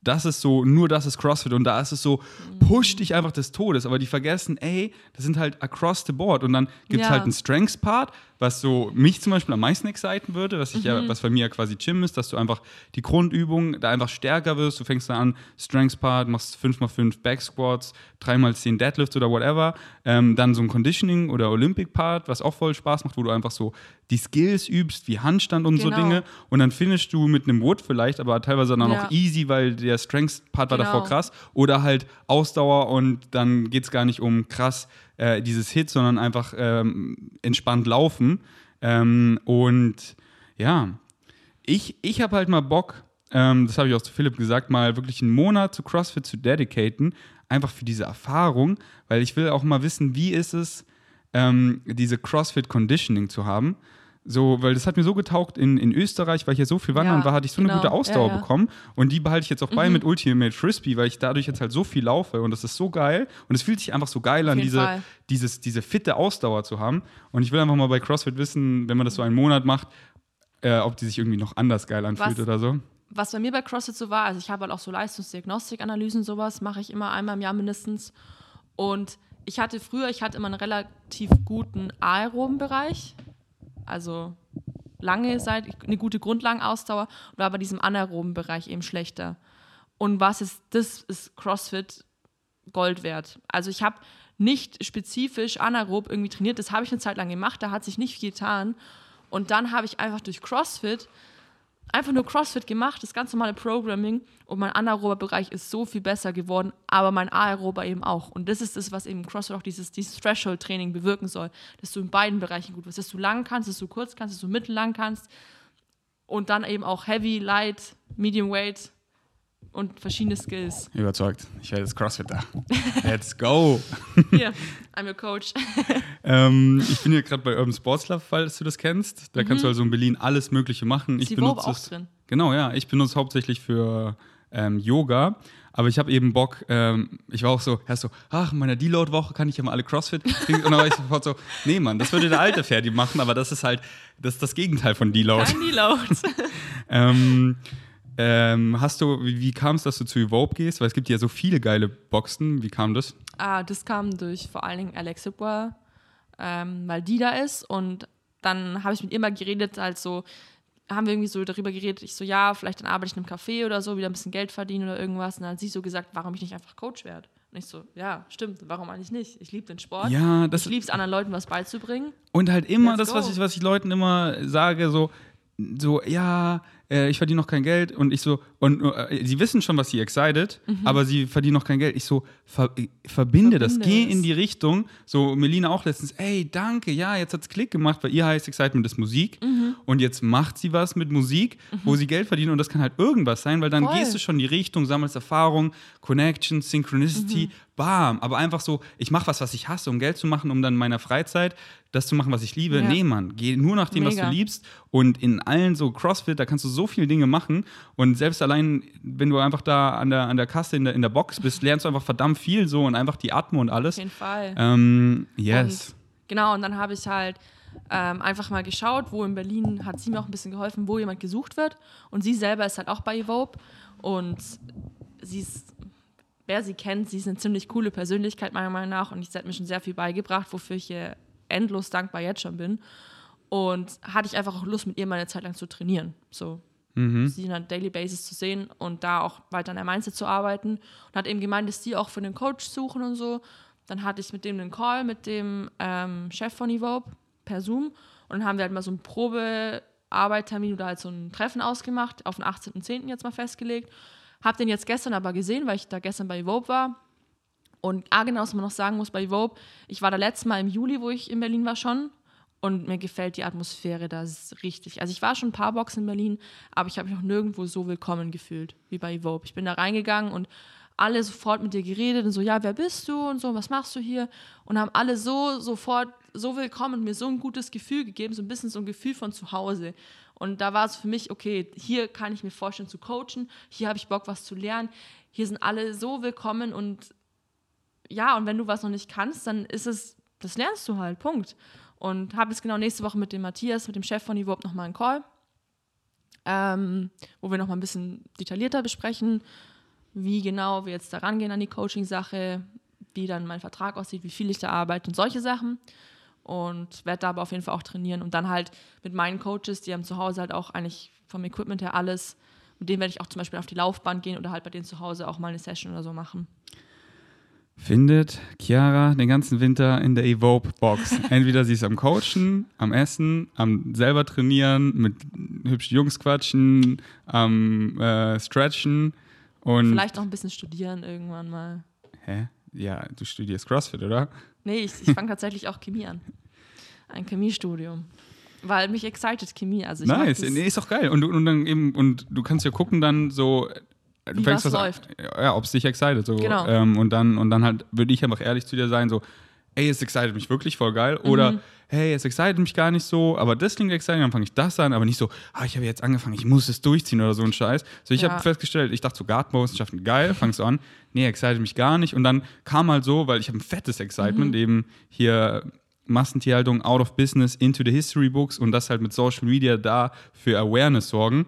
das ist so, nur das ist CrossFit und da ist es so, push dich einfach des Todes, aber die vergessen, ey, das sind halt across the board und dann gibt es Ja. halt einen Strengths-Part, was so mich zum Beispiel am meisten exciten würde, was ich ja, Mhm. was bei mir ja quasi Gym ist, dass du einfach die Grundübungen da einfach stärker wirst, du fängst dann an, Strengths-Part, machst 5x5 Back Squats, 3x10 Deadlifts oder whatever, ähm, dann so ein Conditioning oder Olympic-Part, was auch voll Spaß macht, wo du einfach so die Skills übst, wie Handstand und so Genau. Dinge und dann finishst du mit einem Wood vielleicht, aber teilweise dann Ja. auch easy, weil der Strengths-Part war Genau. davor krass oder halt Ausdauer und dann geht es gar nicht um krass äh, dieses Hit, sondern einfach ähm, entspannt laufen. Ähm, und ja, ich, ich habe halt mal Bock, ähm, das habe ich auch zu Philipp gesagt, mal wirklich einen Monat zu CrossFit zu dedicaten, einfach für diese Erfahrung, weil ich will auch mal wissen, wie ist es, ähm, diese CrossFit Conditioning zu haben. So, weil das hat mir so getaugt in, in Österreich, weil ich ja so viel wandern Ja, war, hatte ich so eine genau. gute Ausdauer Ja, ja. bekommen. Und die behalte ich jetzt auch bei mit Ultimate Frisbee, weil ich dadurch jetzt halt so viel laufe und das ist so geil. Und es fühlt sich einfach so geil an, diese, Fall. dieses, diese fitte Ausdauer zu haben. Und ich will einfach mal bei CrossFit wissen, wenn man das so einen Monat macht, äh, ob die sich irgendwie noch anders geil anfühlt Was- oder so. was bei mir bei CrossFit so war, also ich habe halt auch so Leistungsdiagnostikanalysen, sowas mache ich immer einmal im Jahr mindestens. Und ich hatte früher, ich hatte immer einen relativ guten aeroben Bereich, also lange Zeit, eine gute Grundlagenausdauer und war bei diesem anaeroben Bereich eben schlechter. Und was ist, das ist CrossFit Gold wert. Also ich habe nicht spezifisch anaerob irgendwie trainiert, das habe ich eine Zeit lang gemacht, da hat sich nicht viel getan. Und dann habe ich einfach durch CrossFit einfach nur CrossFit gemacht, das ganz normale Programming. Und mein anaerober Bereich ist so viel besser geworden, aber mein aerober eben auch. Und das ist das, was eben CrossFit auch dieses, dieses Threshold-Training bewirken soll, dass du in beiden Bereichen gut wirst, dass du lang kannst, dass du kurz kannst, dass du mittellang kannst. Und dann eben auch Heavy, Light, Medium Weight und verschiedene Skills. Überzeugt. Ich werde jetzt CrossFitter. Let's go. Hier, I'm your coach. ähm, ich bin hier gerade bei Urban Sports Lab, falls du das kennst. Da kannst du also in Berlin alles Mögliche machen. Ich Sie benutze auch es. drin. Genau, ja. Ich benutze hauptsächlich für ähm, Yoga. Aber ich habe eben Bock, ähm, ich war auch so, erst so, ach, in meiner Deload-Woche kann ich ja mal alle CrossFit. Und dann war ich sofort so, nee, Mann, das würde der alte Ferdi machen, aber das ist halt, das ist das Gegenteil von Deload. Kein Deload. Ähm, ähm, hast du, wie, wie kam es, dass du zu Evope gehst? Weil es gibt ja so viele geile Boxen. Wie kam das? ah, das kam durch vor allen Dingen Alex Hipwell. ähm, weil die da ist. Und dann habe ich mit ihr mal geredet, halt so, haben wir irgendwie so darüber geredet. Ich so, ja, vielleicht dann arbeite ich in einem Café oder so, wieder ein bisschen Geld verdienen oder irgendwas. Und dann hat sie so gesagt, warum ich nicht einfach Coach werde. Und ich so, ja, stimmt, warum eigentlich nicht? Ich liebe den Sport. Ja, das ich liebe es, anderen Leuten was beizubringen. Und halt immer Let's das, was ich, was ich Leuten immer sage, so, so, ja, äh, ich verdiene noch kein Geld und ich so, und äh, sie wissen schon, was sie excited, aber sie verdienen noch kein Geld. Ich so, ver, äh, verbinde, das, Verbinde geh es. in die Richtung. So, Melina auch letztens, ey, danke, ja, jetzt hat's Klick gemacht, weil ihr heißt Excitement ist Musik und jetzt macht sie was mit Musik, wo sie Geld verdient und das kann halt irgendwas sein, weil dann Voll. gehst du schon in die Richtung, sammelst Erfahrung, Connection, Synchronicity, bam. Aber einfach so, ich mache was, was ich hasse, um Geld zu machen, um dann in meiner Freizeit das zu machen, was ich liebe. Ja. Nee, Mann, geh nur nach dem, was Mega. du liebst. Und in allen so CrossFit, da kannst du so viele Dinge machen. Und selbst allein, wenn du einfach da an der, an der Kasse in der, in der Box bist, lernst du einfach verdammt viel so und einfach die Atmo und Auf alles. jeden Fall. Ähm, yes. Und, genau, und dann habe ich halt ähm, einfach mal geschaut, wo in Berlin hat sie mir auch ein bisschen geholfen, wo jemand gesucht wird. Und sie selber ist halt auch bei Evope. Und sie ist, wer sie kennt, sie ist eine ziemlich coole Persönlichkeit, meiner Meinung nach. Und sie hat mir schon sehr viel beigebracht, wofür ich ihr endlos dankbar jetzt schon bin. Und hatte ich einfach auch Lust, mit ihr mal eine Zeit lang zu trainieren. So, sie in einer Daily Basis zu sehen und da auch weiter an der Mindset zu arbeiten. Und hat eben gemeint, dass die auch für einen Coach suchen und so. Dann hatte ich mit dem einen Call mit dem ähm, Chef von Evope per Zoom und dann haben wir halt mal so einen Probearbeittermin oder halt so ein Treffen ausgemacht, auf den 18.10. jetzt mal festgelegt. Hab den jetzt gestern aber gesehen, weil ich da gestern bei Evope war. Und ah, genau, was man noch sagen muss bei Evope, ich war da letztes Mal im Juli, wo ich in Berlin war schon. Und mir gefällt die Atmosphäre da richtig. Also ich war schon ein paar Boxen in Berlin, aber ich habe mich noch nirgendwo so willkommen gefühlt wie bei Evope. Ich bin da reingegangen und alle sofort mit dir geredet und so, ja, wer bist du und so, was machst du hier? Und haben alle so sofort so willkommen und mir so ein gutes Gefühl gegeben, so ein bisschen so ein Gefühl von zu Hause. Und da war es für mich, okay, hier kann ich mir vorstellen zu coachen, hier habe ich Bock, was zu lernen. Hier sind alle so willkommen und ja, und wenn du was noch nicht kannst, dann ist es, das lernst du halt, Punkt. Und habe jetzt genau nächste Woche mit dem Matthias, mit dem Chef von Evope, nochmal einen Call, ähm, wo wir nochmal ein bisschen detaillierter besprechen, wie genau wir jetzt da rangehen an die Coaching-Sache, wie dann mein Vertrag aussieht, wie viel ich da arbeite und solche Sachen. Und werde da aber auf jeden Fall auch trainieren und dann halt mit meinen Coaches, die haben zu Hause halt auch eigentlich vom Equipment her alles, mit denen werde ich auch zum Beispiel auf die Laufbahn gehen oder halt bei denen zu Hause auch mal eine Session oder so machen. Findet Chiara den ganzen Winter in der Evope-Box. Entweder sie ist am Coachen, am Essen, am selber trainieren, mit hübschen Jungs quatschen, am äh, Stretchen und. Vielleicht noch ein bisschen studieren irgendwann mal. Hä? Ja, du studierst CrossFit, oder? Nee, ich, ich fange tatsächlich auch Chemie an. Ein Chemiestudium. Weil mich excited Chemie. Also nice, nee, ist doch geil. Und, und dann eben, und du kannst ja gucken dann so. Du Wie fängst was was läuft. Ja, ob es dich excited. So. Genau. Ähm, und dann, und dann halt würde ich einfach ehrlich zu dir sein, so, ey, es excited mich wirklich voll geil. Oder Mhm. hey, es excited mich gar nicht so, aber das klingt exciting, dann fange ich das an, aber nicht so, ah, ich habe jetzt angefangen, ich muss es durchziehen oder so ein Scheiß. So, ich Ja. habe festgestellt, ich dachte so, Gartenbauwissenschaften geil, fangst du an. Nee, excited mich gar nicht. Und dann kam halt so, weil ich habe ein fettes Excitement, Mhm. eben hier Massentierhaltung out of business into the history books und das halt mit Social Media da für Awareness sorgen.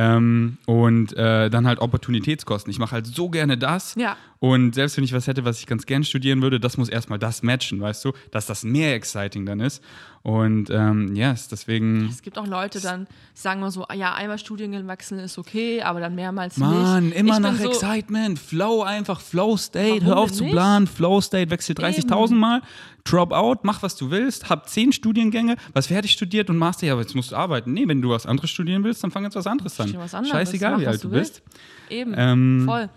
Ähm, und äh, dann halt Opportunitätskosten. Ich mache halt so gerne das. Ja. Und selbst wenn ich was hätte, was ich ganz gern studieren würde, das muss erstmal das matchen, weißt du, dass das mehr exciting dann ist. Und ähm, yes, deswegen. Es gibt auch Leute dann, die sagen mal so, ah ja, einmal Studiengang wechseln ist okay, aber dann mehrmals Mann, nicht. immer Ich nach so, Excitement. Flow einfach, Flow State. Warum Hör auf zu planen. Flow State, wechsel 30.000 Mal. Drop out, mach was du willst. Hab zehn Studiengänge, was fertig studiert und Master. Ja, aber jetzt musst du arbeiten. Nee, wenn du was anderes studieren willst, dann fang jetzt was anderes an. Was anderes, Scheißegal, mach, wie alt du du bist. Eben, Ähm, voll.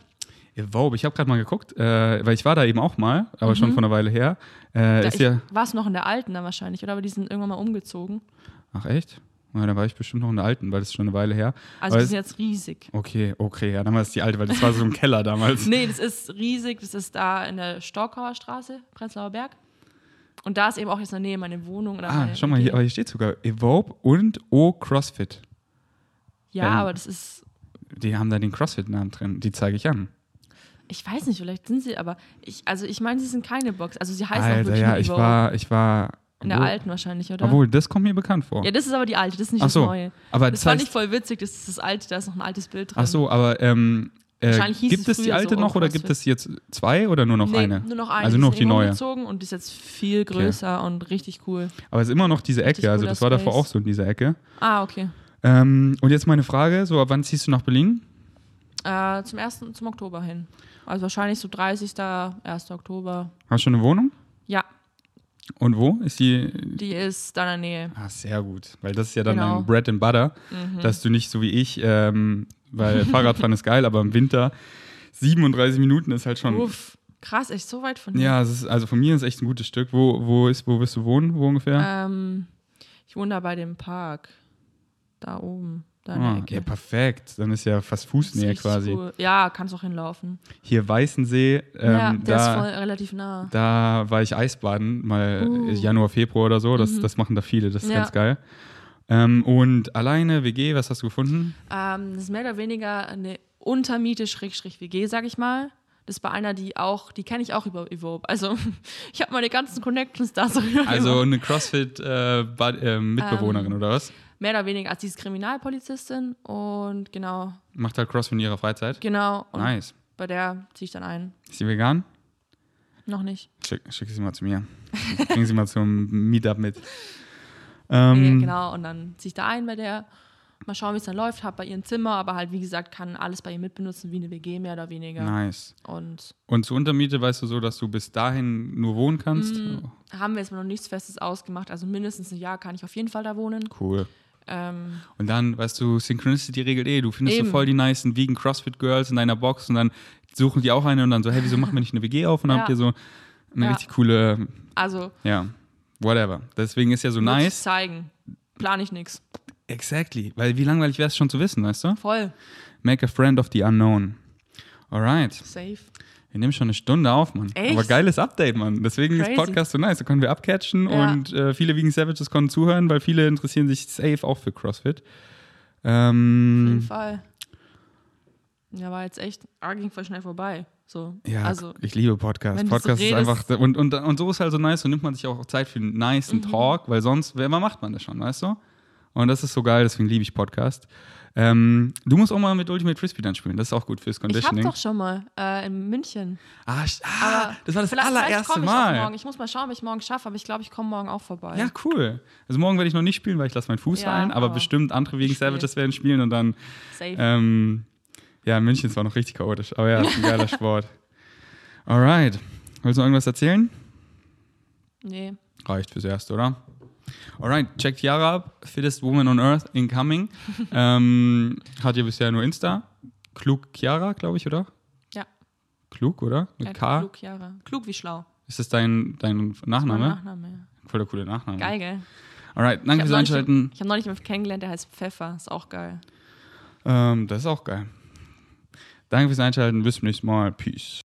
Wow, ich habe gerade mal geguckt, äh, weil ich war da eben auch mal, aber schon von einer Weile her. Äh, Mhm. Ist ja. War es noch in der alten dann wahrscheinlich, oder? Aber die sind irgendwann mal umgezogen. Ach echt? Ja, da war ich bestimmt noch in der alten, weil das ist schon eine Weile her. Also Aber die sind jetzt riesig. Okay, okay, ja, dann war es die alte, weil das war so ein Keller damals. Nee, das ist riesig. Das ist da in der Storkauer Straße, Prenzlauer Berg. Und da ist eben auch jetzt in der Nähe meine Wohnung. Oder Ah, schau mal, hier, aber hier steht sogar Evope und O CrossFit. Ja, ähm, aber das ist, Die haben da den CrossFit-Namen drin. Die zeige ich an. Ich weiß nicht, vielleicht sind sie, aber ich, also ich meine, sie sind keine Box. Also sie heißen auch Alter, wirklich ja, ich war, ich war. In der alten wahrscheinlich, oder? Obwohl, das kommt mir bekannt vor. ja, das ist aber die alte, das ist nicht Ach das so, neue. aber Das das fand ich voll witzig, das ist das alte, da ist noch ein altes Bild drin. Ach so, aber ähm, Äh, gibt es die alte so noch oder gibt es jetzt zwei oder nur noch nee, eine? Nur noch eine. Also Die nur noch die neue. umgezogen und die ist jetzt viel größer und richtig cool. Aber es ist immer noch diese Ecke, also das war davor Space. auch so in dieser Ecke. Ah, okay. Ähm, und jetzt meine Frage, so ab wann ziehst du nach Berlin? Äh, zum 1. zum Oktober hin. Also wahrscheinlich so 30. 1. Oktober. Hast du schon eine Wohnung? Ja, Und wo ist die? die ist da in der Nähe. Ah, sehr gut, weil das ist ja dann Genau. dein Bread and Butter, Mhm. dass du nicht so wie ich, ähm, weil Fahrradfahren ist geil, aber im Winter 37 Minuten ist halt schon. Uff, krass, echt so weit von hier. Ja, ist, also von mir ist echt ein gutes Stück. Wo, wo, ist, wo wirst du wohnen? Wo ungefähr? Ähm, ich wohne da bei dem Park. Da oben, da in der ah, Ecke. ja, perfekt. Dann ist ja fast Ist Fußnähe quasi. Cool. Ja, kannst auch hinlaufen. Hier Weißensee, ähm, ja, der ist da, voll relativ nah. da war ich Eisbaden, mal Uh. Januar, Februar oder so. Das, Mhm. das machen da viele, das ist Ja. ganz geil. Ähm, und alleine, WG, was hast du gefunden? Ähm, das ist mehr oder weniger eine Untermiete Schrägstrich WG, sag ich mal. Das ist bei einer, die auch, die kenne ich auch über Evope. Also ich habe meine ganzen Connections da so Also eine CrossFit-Mitbewohnerin Ähm, oder was? Mehr oder weniger als die ist Kriminalpolizistin und genau, Macht halt CrossFit in ihrer Freizeit? genau. Und Nice. bei der ziehe ich dann ein. Ist sie vegan? Noch nicht. Schick, schick sie mal zu mir. Bring sie mal zum Meetup mit. Nee, Ähm, genau, und dann ziehe ich da ein bei der. Mal schauen, wie es dann läuft. Hab bei ihr ein Zimmer, aber halt, wie gesagt, kann alles bei ihr mitbenutzen, wie eine WG mehr oder weniger. Nice. Und Und zur Untermiete weißt du so, dass du bis dahin nur wohnen kannst? Mm. haben wir jetzt mal noch nichts Festes ausgemacht. Also mindestens ein Jahr kann ich auf jeden Fall da wohnen. Cool. Ähm, Und dann, weißt du, Synchronicity regelt eh. Du findest Eben. so voll die nicen vegan CrossFit-Girls in deiner Box und dann suchen die auch eine und dann so, hey, wieso machen wir nicht eine WG auf? Und dann Ja. habt ihr so eine Ja. richtig coole, also, ja, whatever. Deswegen ist ja so muss ich nice. zeigen. Plan ich nichts. Exactly. Weil wie langweilig wäre es schon zu wissen, weißt du? Voll. Make a friend of the unknown. Alright. Safe. Wir nehmen schon eine Stunde auf, Mann. Echt? Aber geiles Update, Mann. Deswegen ist Crazy. Podcast so nice. Da können wir abcatchen Ja. und äh, viele Vegan Savages konnten zuhören, weil viele interessieren sich safe auch für CrossFit. Auf jeden Ähm, Fall. Ja, war jetzt echt, ah, ging voll schnell vorbei. So. ja, also, ich liebe Podcasts. du so Podcast ist einfach. Und, und, und so ist halt so nice. So nimmt man sich auch Zeit für einen nice Mhm. Talk, weil sonst, wer wann macht man das schon, weißt du? Und das ist so geil, deswegen liebe ich Podcast. Ähm, du musst auch mal mit Ultimate Frisbee dann spielen. Das ist auch gut fürs ich hab Conditioning. doch schon mal äh, in München. ah, ah, das war das allererste ich Mal. Morgen. Ich muss mal schauen, ob ich morgen schaffe, aber ich glaube, ich komme morgen auch vorbei. Ja, cool. Also morgen werde ich noch nicht spielen, weil ich lasse meinen Fuß Ja, fallen, aber, aber bestimmt andere wegen. Savages werden spielen und dann, Safe. ähm, ja, München ist zwar noch richtig chaotisch, aber ja, ist ein geiler Sport. Alright. Willst du noch irgendwas erzählen? Nee. Reicht fürs Erste, oder? Alright, checkt Yara ab. Fittest Woman on Earth incoming. ähm, hat ihr bisher nur Insta. Klug Chiara, glaube ich, oder? Ja. Klug, oder? Mit ja, K. Klug, Jahre. Klug wie schlau. Ist das dein, dein Nachname? Nachname. ja. Voll der coole Nachname. Geil, gell? Alright, danke fürs habe Einschalten. ich hab neulich jemanden kennengelernt, der heißt Pfeffer. Ist auch geil. Ähm, das ist auch geil. Danke fürs Einschalten. Bis zum nächsten Mal. Peace.